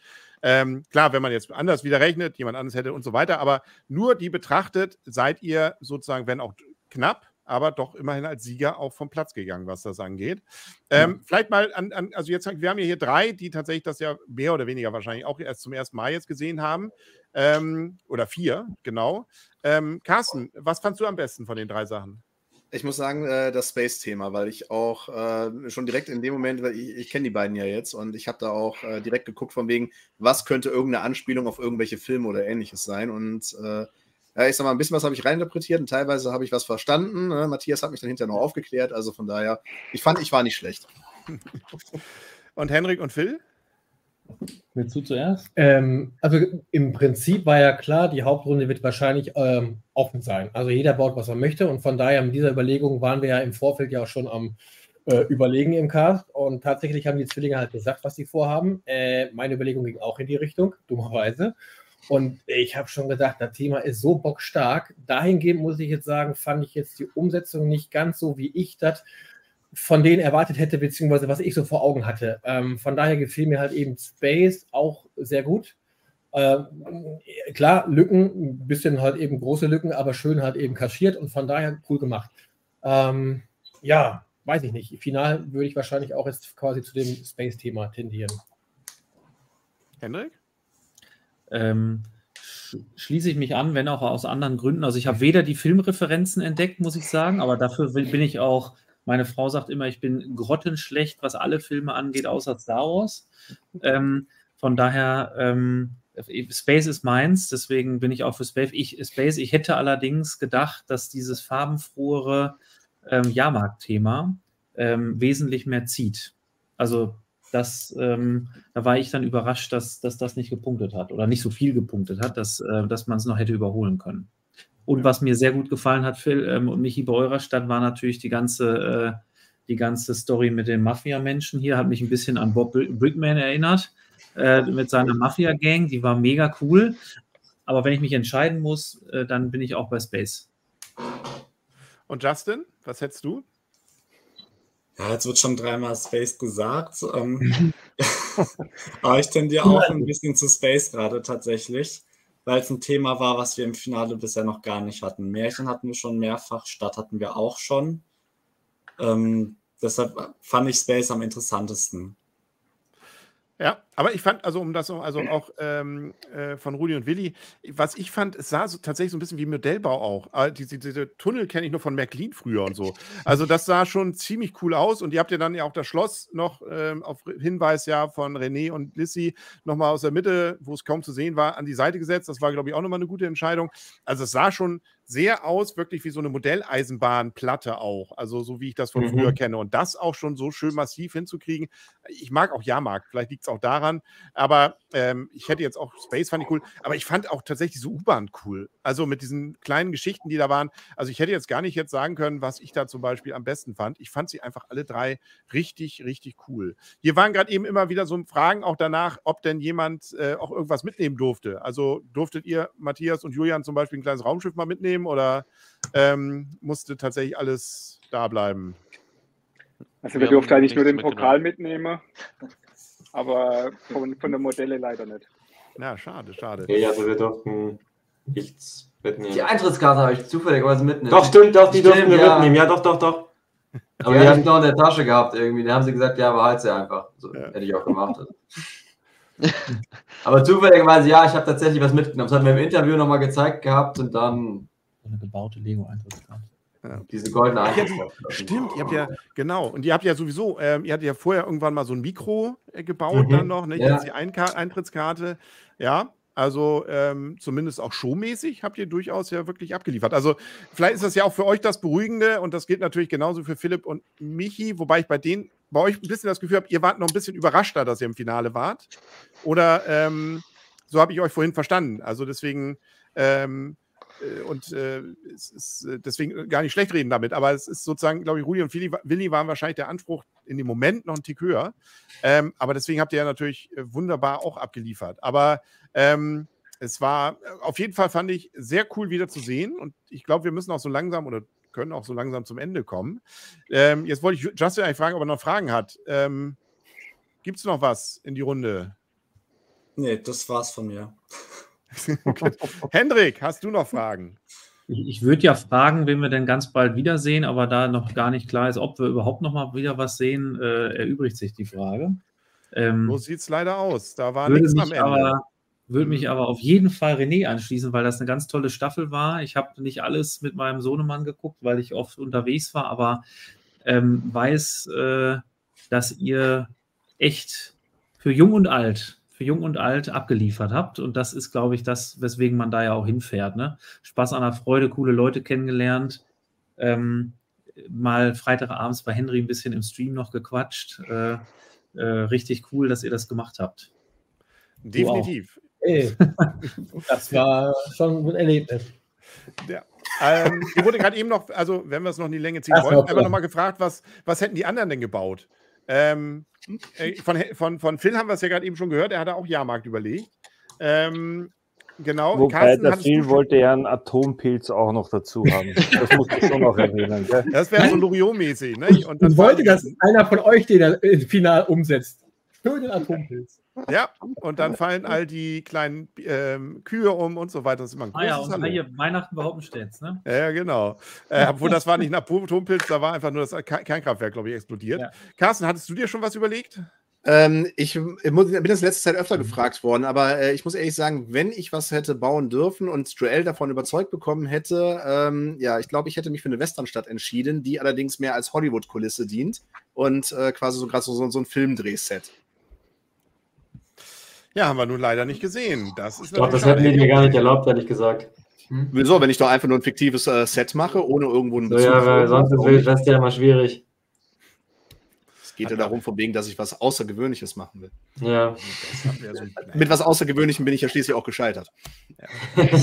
Ähm, klar, wenn man jetzt anders wieder rechnet, jemand anderes hätte und so weiter, aber nur die betrachtet, seid ihr sozusagen, wenn auch knapp, aber doch immerhin als Sieger auch vom Platz gegangen, was das angeht. Ähm, ja. Vielleicht mal an, an, also jetzt, wir haben ja hier drei, die tatsächlich das ja mehr oder weniger wahrscheinlich auch erst zum ersten Mal jetzt gesehen haben. Ähm, oder vier, genau. Ähm, Carsten, was fandst du am besten von den drei Sachen? Ich muss sagen, äh, das Space-Thema, weil ich auch äh, schon direkt in dem Moment, weil ich, ich kenne die beiden ja jetzt und ich habe da auch äh, direkt geguckt von wegen, was könnte irgendeine Anspielung auf irgendwelche Filme oder ähnliches sein und äh, ja, ich sag mal, ein bisschen was habe ich reininterpretiert und teilweise habe ich was verstanden. Ne? Matthias hat mich dann hinterher noch aufgeklärt. Also von daher, ich fand, ich war nicht schlecht. und Henrik und Phil? Willst du zuerst? Ähm, also im Prinzip war ja klar, die Hauptrunde wird wahrscheinlich ähm, offen sein. Also jeder baut, was er möchte. Und von daher mit dieser Überlegung waren wir ja im Vorfeld ja auch schon am äh, Überlegen im Cast. Und tatsächlich haben die Zwillinge halt gesagt, was sie vorhaben. Äh, meine Überlegung ging auch in die Richtung, dummerweise. Und ich habe schon gedacht, das Thema ist so bockstark. Dahingehend muss ich jetzt sagen, fand ich jetzt die Umsetzung nicht ganz so, wie ich das von denen erwartet hätte, beziehungsweise was ich so vor Augen hatte. Ähm, von daher gefiel mir halt eben Space auch sehr gut. Ähm, klar, Lücken, ein bisschen halt eben große Lücken, aber schön halt eben kaschiert und von daher cool gemacht. Ähm, ja, weiß ich nicht. Final würde ich wahrscheinlich auch jetzt quasi zu dem Space-Thema tendieren. Hendrik? Ähm, schließe ich mich an, wenn auch aus anderen Gründen. Also ich habe weder die Filmreferenzen entdeckt, muss ich sagen, aber dafür bin ich auch, meine Frau sagt immer, ich bin grottenschlecht, was alle Filme angeht, außer Star Wars. Ähm, von daher, ähm, Space ist meins, deswegen bin ich auch für Space. Ich, Space. ich hätte allerdings gedacht, dass dieses farbenfrohere ähm, Jahrmarkt-Thema ähm, wesentlich mehr zieht. Also das, ähm, da war ich dann überrascht, dass, dass das nicht gepunktet hat oder nicht so viel gepunktet hat, dass, äh, dass man es noch hätte überholen können. Und was mir sehr gut gefallen hat, Phil ähm, und Michi bei eurer Stadt, war natürlich die ganze, äh, die ganze Story mit den Mafia-Menschen hier, hat mich ein bisschen an Bob Brickman erinnert, äh, mit seiner Mafia-Gang, die war mega cool. Aber wenn ich mich entscheiden muss, äh, dann bin ich auch bei Space. Und Justin, was hättest du? Ja, jetzt wird schon dreimal Space gesagt. Ähm, aber ich tendiere auch ein bisschen zu Space gerade tatsächlich, weil es ein Thema war, was wir im Finale bisher noch gar nicht hatten. Märchen hatten wir schon mehrfach, Stadt hatten wir auch schon. Ähm, deshalb fand ich Space am interessantesten. Ja, aber ich fand, also um das also auch ähm, äh, von Rudi und Willi, was ich fand, es sah so, tatsächlich so ein bisschen wie Modellbau auch. Äh, diese, diese, Tunnel kenne ich nur von Märklin früher und so. Also das sah schon ziemlich cool aus und ihr habt ja dann ja auch das Schloss noch ähm, auf Hinweis ja von René und Lissy nochmal aus der Mitte, wo es kaum zu sehen war, an die Seite gesetzt. Das war, glaube ich, auch nochmal eine gute Entscheidung. Also es sah schon sehr aus, wirklich wie so eine Modelleisenbahnplatte auch. Also so wie ich das von mhm. früher kenne. Und das auch schon so schön massiv hinzukriegen. Ich mag auch Jahrmarkt, vielleicht liegt es auch daran. Aber ähm, ich hätte jetzt auch Space fand ich cool, aber ich fand auch tatsächlich so U-Bahn cool. Also mit diesen kleinen Geschichten, die da waren. Also ich hätte jetzt gar nicht jetzt sagen können, was ich da zum Beispiel am besten fand. Ich fand sie einfach alle drei richtig, richtig cool. Hier waren gerade eben immer wieder so Fragen auch danach, ob denn jemand äh, auch irgendwas mitnehmen durfte. Also durftet ihr, Matthias und Julian, zum Beispiel ein kleines Raumschiff mal mitnehmen oder ähm, musste tatsächlich alles da bleiben? Also wir, wir durften eigentlich nur den Pokal mitnehmen, aber von, von der Modelle leider nicht. Ja, schade, schade. Ja, also wir durften nichts mitnehmen. Die Eintrittskarte habe ich zufälligerweise mitnehmen. Doch, stimmt, doch, die stimmt, durften wir ja. mitnehmen. Ja, doch, doch, doch. Aber die, die hatte ich noch in der Tasche gehabt irgendwie. Da haben sie gesagt, ja, behalt sie einfach. So, ja. Hätte ich auch gemacht. aber zufälligerweise, ja, ich habe tatsächlich was mitgenommen. Das hat mir im Interview nochmal gezeigt gehabt und dann. Eine gebaute Lego-Eintrittskarte. Ja. Diese goldene Ach, Stimmt, ihr habt ja, genau. Und ihr habt ja sowieso, ähm, ihr hattet ja vorher irgendwann mal so ein Mikro äh, gebaut, mhm. dann noch, ne? Ja. die Eintrittskarte. Ja, also ähm, zumindest auch showmäßig habt ihr durchaus ja wirklich abgeliefert. Also vielleicht ist das ja auch für euch das Beruhigende und das gilt natürlich genauso für Philipp und Michi, wobei ich bei denen, bei euch ein bisschen das Gefühl habe, ihr wart noch ein bisschen überraschter, dass ihr im Finale wart. Oder ähm, so habe ich euch vorhin verstanden. Also deswegen ähm, äh, und äh, es ist äh, deswegen gar nicht schlecht reden damit, aber es ist sozusagen, glaube ich, Rudi und Willi, Willi waren wahrscheinlich der Anspruch in dem Moment noch ein Tick höher. Ähm, aber deswegen habt ihr ja natürlich äh, wunderbar auch abgeliefert. Aber ähm, es war auf jeden Fall, fand ich, sehr cool wieder zu sehen. Und ich glaube, wir müssen auch so langsam oder können auch so langsam zum Ende kommen. Ähm, jetzt wollte ich Justin eigentlich fragen, ob er noch Fragen hat. Ähm, Gibt es noch was in die Runde? Nee, das war's von mir. Hendrik, hast du noch Fragen? Ich, ich würde ja fragen, wen wir denn ganz bald wiedersehen, aber da noch gar nicht klar ist, ob wir überhaupt noch mal wieder was sehen, äh, erübrigt sich die Frage. Ähm, so sieht es leider aus. Da war nichts am Ende. Aber, würde mich aber auf jeden Fall René anschließen, weil das eine ganz tolle Staffel war. Ich habe nicht alles mit meinem Sohnemann geguckt, weil ich oft unterwegs war, aber ähm, weiß, äh, dass ihr echt für jung und alt für Jung und Alt abgeliefert habt. Und das ist, glaube ich, das, weswegen man da ja auch hinfährt. Ne? Spaß an der Freude, coole Leute kennengelernt. Ähm, mal Freitagabends bei Henry ein bisschen im Stream noch gequatscht. Äh, äh, richtig cool, dass ihr das gemacht habt. Definitiv. Ey, das war schon ein Erlebnis. Ja. Ähm, hier wurde gerade eben noch, also wenn wir es noch in die Länge ziehen wollen, einfach nochmal gefragt, was, was hätten die anderen denn gebaut? Ähm, äh, von, von, von Phil haben wir es ja gerade eben schon gehört, er hatte auch Jahrmarkt überlegt. Ähm, genau. Wobei Carsten, der Phil wollte ja einen Atompilz auch noch dazu haben. Das muss ich schon noch erwähnen. Gell? Das wäre so Loriot-mäßig. Ne? Und ich wollte, dass einer von euch den Final umsetzt. Für den Atompilz. Ja, und dann fallen all die kleinen ähm, Kühe um und so weiter. Das ist immer ein ah ja, und Hallo. hier Weihnachten überhaupt stets, ne? Ja, genau. Äh, obwohl das war nicht nach Atompilz, da war einfach nur das Kernkraftwerk, glaube ich, explodiert. Ja. Carsten, hattest du dir schon was überlegt? Ähm, ich, ich muss, bin das letzte Zeit öfter gefragt worden, aber äh, ich muss ehrlich sagen, wenn ich was hätte bauen dürfen und Joel davon überzeugt bekommen hätte, ähm, ja, ich glaube, ich hätte mich für eine Westernstadt entschieden, die allerdings mehr als Hollywood-Kulisse dient und äh, quasi so gerade so, so ein Filmdrehset. Ja, haben wir nun leider nicht gesehen. Das ist doch, das hätten die mir gar nicht erlaubt, ehrlich gesagt. Hm? Wieso, wenn ich doch einfach nur ein fiktives äh, Set mache, ohne irgendwo einen Bezug so, Ja, weil sonst ist das ja immer schwierig. Es geht ja darum, von wegen, dass ich was Außergewöhnliches machen will. Ja. So Mit was Außergewöhnlichem bin ich ja schließlich auch gescheitert. Ja.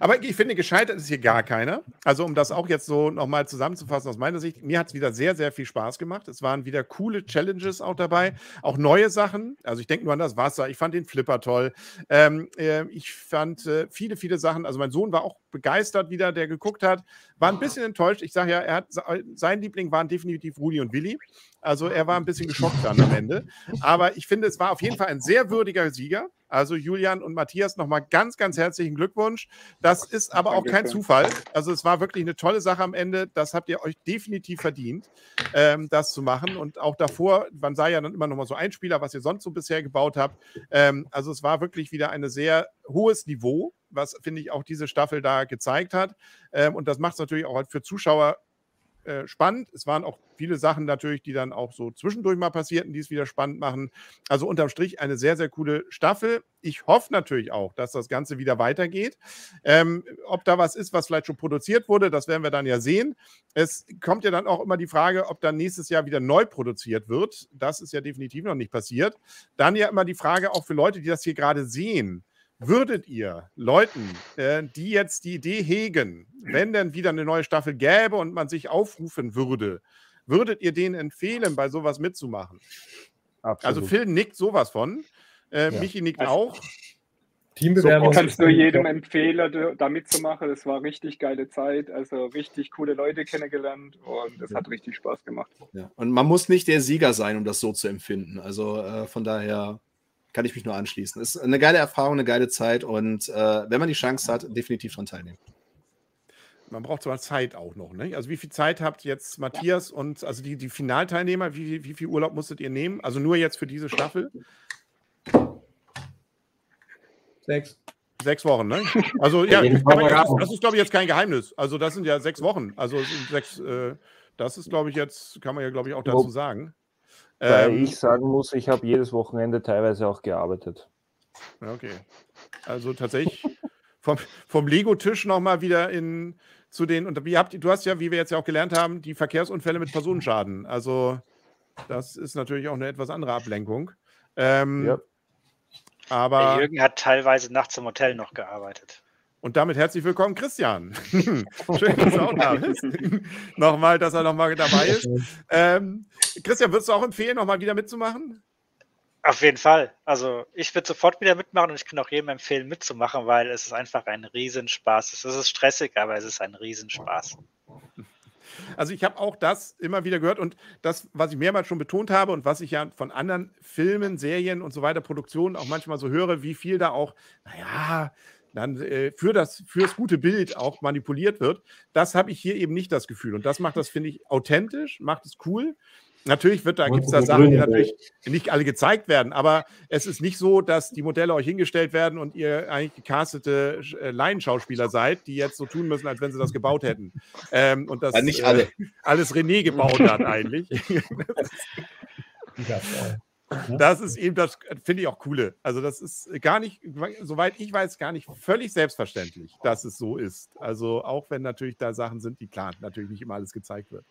Aber ich finde, gescheitert ist hier gar keiner. Also, um das auch jetzt so nochmal zusammenzufassen aus meiner Sicht, mir hat es wieder sehr, sehr viel Spaß gemacht. Es waren wieder coole Challenges auch dabei, auch neue Sachen. Also, ich denke nur an das Wasser. Ich fand den Flipper toll. Ähm, äh, ich fand äh, viele, viele Sachen. Also, mein Sohn war auch begeistert wieder, der geguckt hat. War ein bisschen enttäuscht. Ich sage ja, er hat, sein Liebling waren definitiv Rudi und Willi. Also, er war ein bisschen geschockt dann am Ende. Aber ich finde, es war auf jeden Fall ein sehr würdiger Sieger. Also Julian und Matthias nochmal ganz, ganz herzlichen Glückwunsch. Das ist aber auch kein Zufall. Also es war wirklich eine tolle Sache am Ende. Das habt ihr euch definitiv verdient, ähm, das zu machen. Und auch davor, man sah ja dann immer noch mal so Einspieler, was ihr sonst so bisher gebaut habt. Ähm, also es war wirklich wieder ein sehr hohes Niveau, was, finde ich, auch diese Staffel da gezeigt hat. Ähm, und das macht es natürlich auch halt für Zuschauer äh, spannend. Es waren auch viele Sachen natürlich, die dann auch so zwischendurch mal passierten, die es wieder spannend machen. Also unterm Strich eine sehr, sehr coole Staffel. Ich hoffe natürlich auch, dass das Ganze wieder weitergeht. Ähm, ob da was ist, was vielleicht schon produziert wurde, das werden wir dann ja sehen. Es kommt ja dann auch immer die Frage, ob dann nächstes Jahr wieder neu produziert wird. Das ist ja definitiv noch nicht passiert. Dann ja immer die Frage auch für Leute, die das hier gerade sehen. Würdet ihr Leuten, äh, die jetzt die Idee hegen, wenn denn wieder eine neue Staffel gäbe und man sich aufrufen würde, würdet ihr denen empfehlen, bei sowas mitzumachen? Also Absolut. Also Phil nickt sowas von. Äh, ja. Michi nickt also, auch. Teambewerbung. So, kannst du jedem empfehlen, da mitzumachen. Das war richtig geile Zeit. Also richtig coole Leute kennengelernt und es ja. hat richtig Spaß gemacht. Ja. Und man muss nicht der Sieger sein, um das so zu empfinden. Also äh, von daher kann ich mich nur anschließen. Ist eine geile Erfahrung, eine geile Zeit und äh, wenn man die Chance hat, definitiv daran teilnehmen. Man braucht zwar Zeit auch noch, ne? Also wie viel Zeit habt jetzt Matthias ja. und also die, die Finalteilnehmer, wie, wie viel Urlaub musstet ihr nehmen? Also nur jetzt für diese Staffel? Sechs. Sechs Wochen, ne? Also ja, das, das ist, glaube ich, jetzt kein Geheimnis. Also das sind ja sechs Wochen. Also sechs, äh, das ist, glaube ich, jetzt, kann man ja, glaube ich, auch dazu sagen. Weil ähm, ich sagen muss, ich habe jedes Wochenende teilweise auch gearbeitet. Okay. Also tatsächlich vom, vom Lego-Tisch nochmal wieder in zu den, und wie habt, du hast ja, wie wir jetzt ja auch gelernt haben, die Verkehrsunfälle mit Personenschaden. Also das ist natürlich auch eine etwas andere Ablenkung. Ähm, ja. Aber Der Jürgen hat teilweise nachts im Hotel noch gearbeitet. Und damit herzlich willkommen, Christian. Schön, dass du auch da bist. nochmal, dass er nochmal dabei ist. Ähm, Christian, würdest du auch empfehlen, nochmal wieder mitzumachen? Auf jeden Fall. Also ich würde sofort wieder mitmachen und ich kann auch jedem empfehlen, mitzumachen, weil es ist einfach ein Riesenspaß. Es ist stressig, aber es ist ein Riesenspaß. Also ich habe auch das immer wieder gehört und das, was ich mehrmals schon betont habe und was ich ja von anderen Filmen, Serien und so weiter, Produktionen auch manchmal so höre, wie viel da auch, naja, dann äh, für das fürs gute Bild auch manipuliert wird. Das habe ich hier eben nicht das Gefühl. Und das macht das, finde ich, authentisch, macht es cool. Natürlich wird da, gibt es da Sachen, die natürlich nicht alle gezeigt werden, aber es ist nicht so, dass die Modelle euch hingestellt werden und ihr eigentlich gecastete äh, Laienschauspieler seid, die jetzt so tun müssen, als wenn sie das gebaut hätten. Ähm, und das ja, nicht alle. Äh, alles René gebaut hat eigentlich. ja, das ist eben das, finde ich auch coole. Also, das ist gar nicht, soweit ich weiß, gar nicht völlig selbstverständlich, dass es so ist. Also, auch wenn natürlich da Sachen sind, die klar, natürlich nicht immer alles gezeigt wird.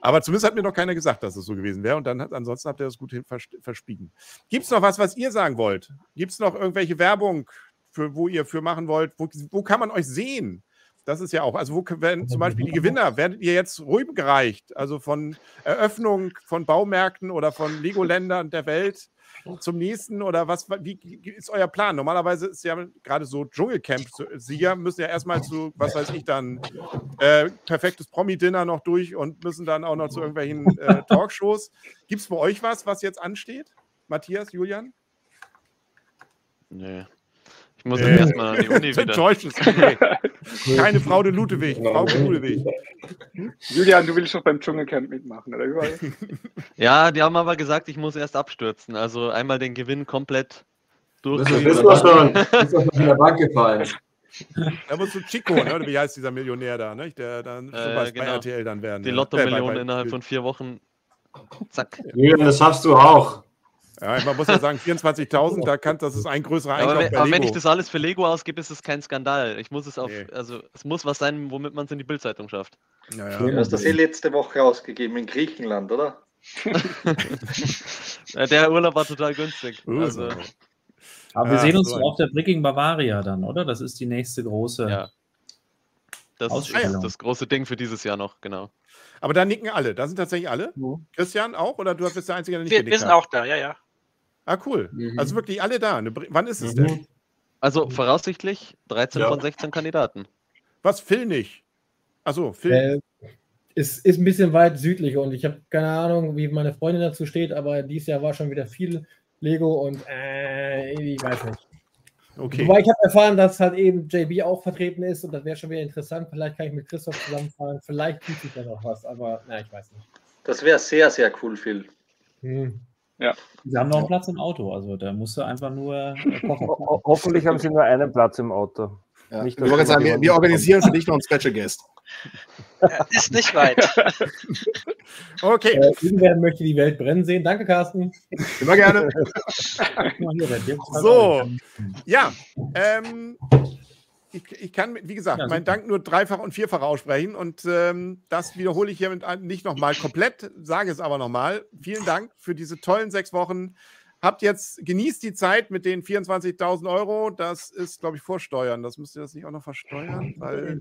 Aber zumindest hat mir noch keiner gesagt, dass es so gewesen wäre. Und dann hat, ansonsten habt ihr das gut hin verspiegen. Gibt es noch was, was ihr sagen wollt? Gibt es noch irgendwelche Werbung, für, wo ihr für machen wollt? Wo, wo kann man euch sehen? Das ist ja auch, also wo werden zum Beispiel die Gewinner, werdet ihr jetzt rübergereicht? Also von Eröffnung von Baumärkten oder von Lego-Ländern der Welt zum nächsten oder was, wie ist euer Plan? Normalerweise ist ja gerade so Dschungelcamp-Sieger müssen ja erstmal zu, was weiß ich dann, äh, perfektes Promi-Dinner noch durch und müssen dann auch noch zu irgendwelchen äh, Talkshows. Gibt es bei euch was, was jetzt ansteht? Matthias, Julian? Nee. Ich muss äh, erstmal an die Uni wieder. Keine Frau de Ludewig. Frau de Ludewig. Julian, du willst doch beim Dschungelcamp mitmachen, oder? Ja, die haben aber gesagt, ich muss erst abstürzen. Also einmal den Gewinn komplett durch. Das ist doch schon. Das ist doch in der Bank gefallen. Da musst du Chico, ne? oder wie heißt dieser Millionär da, ne? der dann äh, genau. bei RTL dann werden. Die Lotto-Millionen äh, innerhalb von vier Wochen. Zack. Julian, das schaffst du auch. Ja, man muss ja sagen, 24.000, da kann, das ist ein größerer Einkauf aber, wenn, aber wenn ich das alles für Lego ausgebe, ist es kein Skandal. Ich muss es auf, nee. also es muss was sein, womit man es in die Bildzeitung schafft. Ja, ja. Du hast das eh letzte Woche ausgegeben in Griechenland, oder? der Urlaub war total günstig. Also. Aber wir sehen uns so auf der Bricking Bavaria dann, oder? Das ist die nächste große. Ja. Das ist das große Ding für dieses Jahr noch, genau. Aber da nicken alle. Da sind tatsächlich alle. Ja. Christian auch? Oder du bist der Einzige, der nicht wir, wir sind auch da, ja, ja. Ah, cool. Mhm. Also wirklich alle da. Wann ist es mhm. denn? Also voraussichtlich 13 ja. von 16 Kandidaten. Was, Phil nicht? Achso, Phil. Äh, ist, ist ein bisschen weit südlich und ich habe keine Ahnung, wie meine Freundin dazu steht, aber dieses Jahr war schon wieder viel Lego und äh, ich weiß nicht. Okay. Wobei ich habe erfahren, dass halt eben JB auch vertreten ist und das wäre schon wieder interessant. Vielleicht kann ich mit Christoph zusammenfahren. Vielleicht tut sich da noch was, aber na, ich weiß nicht. Das wäre sehr, sehr cool, Phil. Hm. Ja. Sie haben noch einen Platz im Auto, also da musst du einfach nur. Äh, Ho hoffentlich haben sie nur einen Platz im Auto. Ja. Nicht, wir, sagen, wir, wir, organisieren für dich noch einen Special Guest. ist nicht weit. okay. Äh, irgendwer möchte die Welt brennen sehen. Danke, Carsten. Immer gerne. so, ja. Ähm, ich, ich, kann, wie gesagt, ja, meinen Dank nur dreifach und vierfach aussprechen und ähm, das wiederhole ich hier nicht nochmal komplett, sage es aber nochmal. Vielen Dank für diese tollen sechs Wochen. Habt jetzt, genießt die Zeit mit den 24.000 Euro. Das ist, glaube ich, Vorsteuern. Das müsst ihr das nicht auch noch versteuern, weil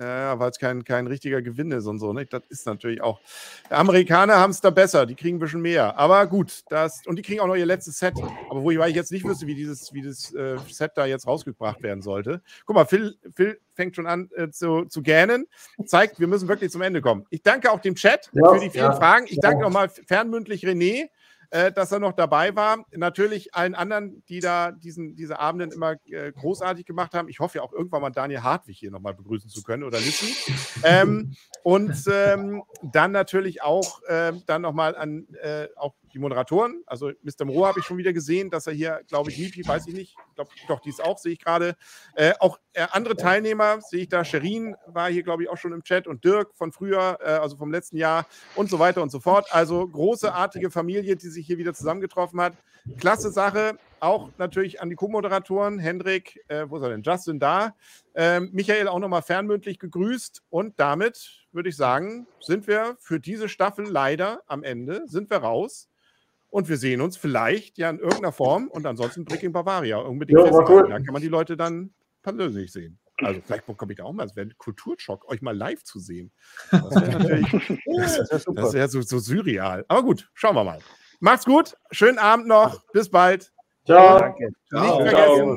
ja, weil es kein, kein richtiger Gewinn ist und so. Ne? Das ist natürlich auch. Amerikaner haben es da besser, die kriegen ein bisschen mehr. Aber gut, das, und die kriegen auch noch ihr letztes Set. Aber wo ich, weil ich jetzt nicht wüsste, wie dieses, wie das äh, Set da jetzt rausgebracht werden sollte. Guck mal, Phil, Phil fängt schon an äh, zu, zu gähnen. Zeigt, wir müssen wirklich zum Ende kommen. Ich danke auch dem Chat ja, für die vielen ja, Fragen. Ich danke nochmal fernmündlich René äh, dass er noch dabei war. Natürlich allen anderen, die da diesen, diese Abenden immer äh, großartig gemacht haben. Ich hoffe ja auch irgendwann mal Daniel Hartwig hier nochmal begrüßen zu können oder Lissen. Ähm, und ähm, dann natürlich auch ähm, dann nochmal an äh, auch die Moderatoren. Also Mr. Moreau habe ich schon wieder gesehen, dass er hier, glaube ich, Mipi, weiß ich nicht, ich glaube, doch, dies auch, sehe ich gerade. Äh, auch äh, andere Teilnehmer sehe ich da. Sherin war hier, glaube ich, auch schon im Chat und Dirk von früher, äh, also vom letzten Jahr und so weiter und so fort. Also großartige Familie, die sich hier wieder zusammengetroffen hat. Klasse Sache. Auch natürlich an die Co-Moderatoren. Hendrik, äh, wo ist er denn? Justin da. Ähm, Michael auch nochmal fernmündlich gegrüßt. Und damit würde ich sagen, sind wir für diese Staffel leider am Ende, sind wir raus. Und wir sehen uns vielleicht ja in irgendeiner Form und ansonsten Breaking Bavaria unbedingt. Ja, cool. Da kann man die Leute dann persönlich sehen. Also vielleicht komme ich da auch mal, es wäre ein Kulturschock, euch mal live zu sehen. Das wäre natürlich das wär so, so surreal. Aber gut, schauen wir mal. Macht's gut, schönen Abend noch, bis bald. Ciao. Danke. Nicht vergessen,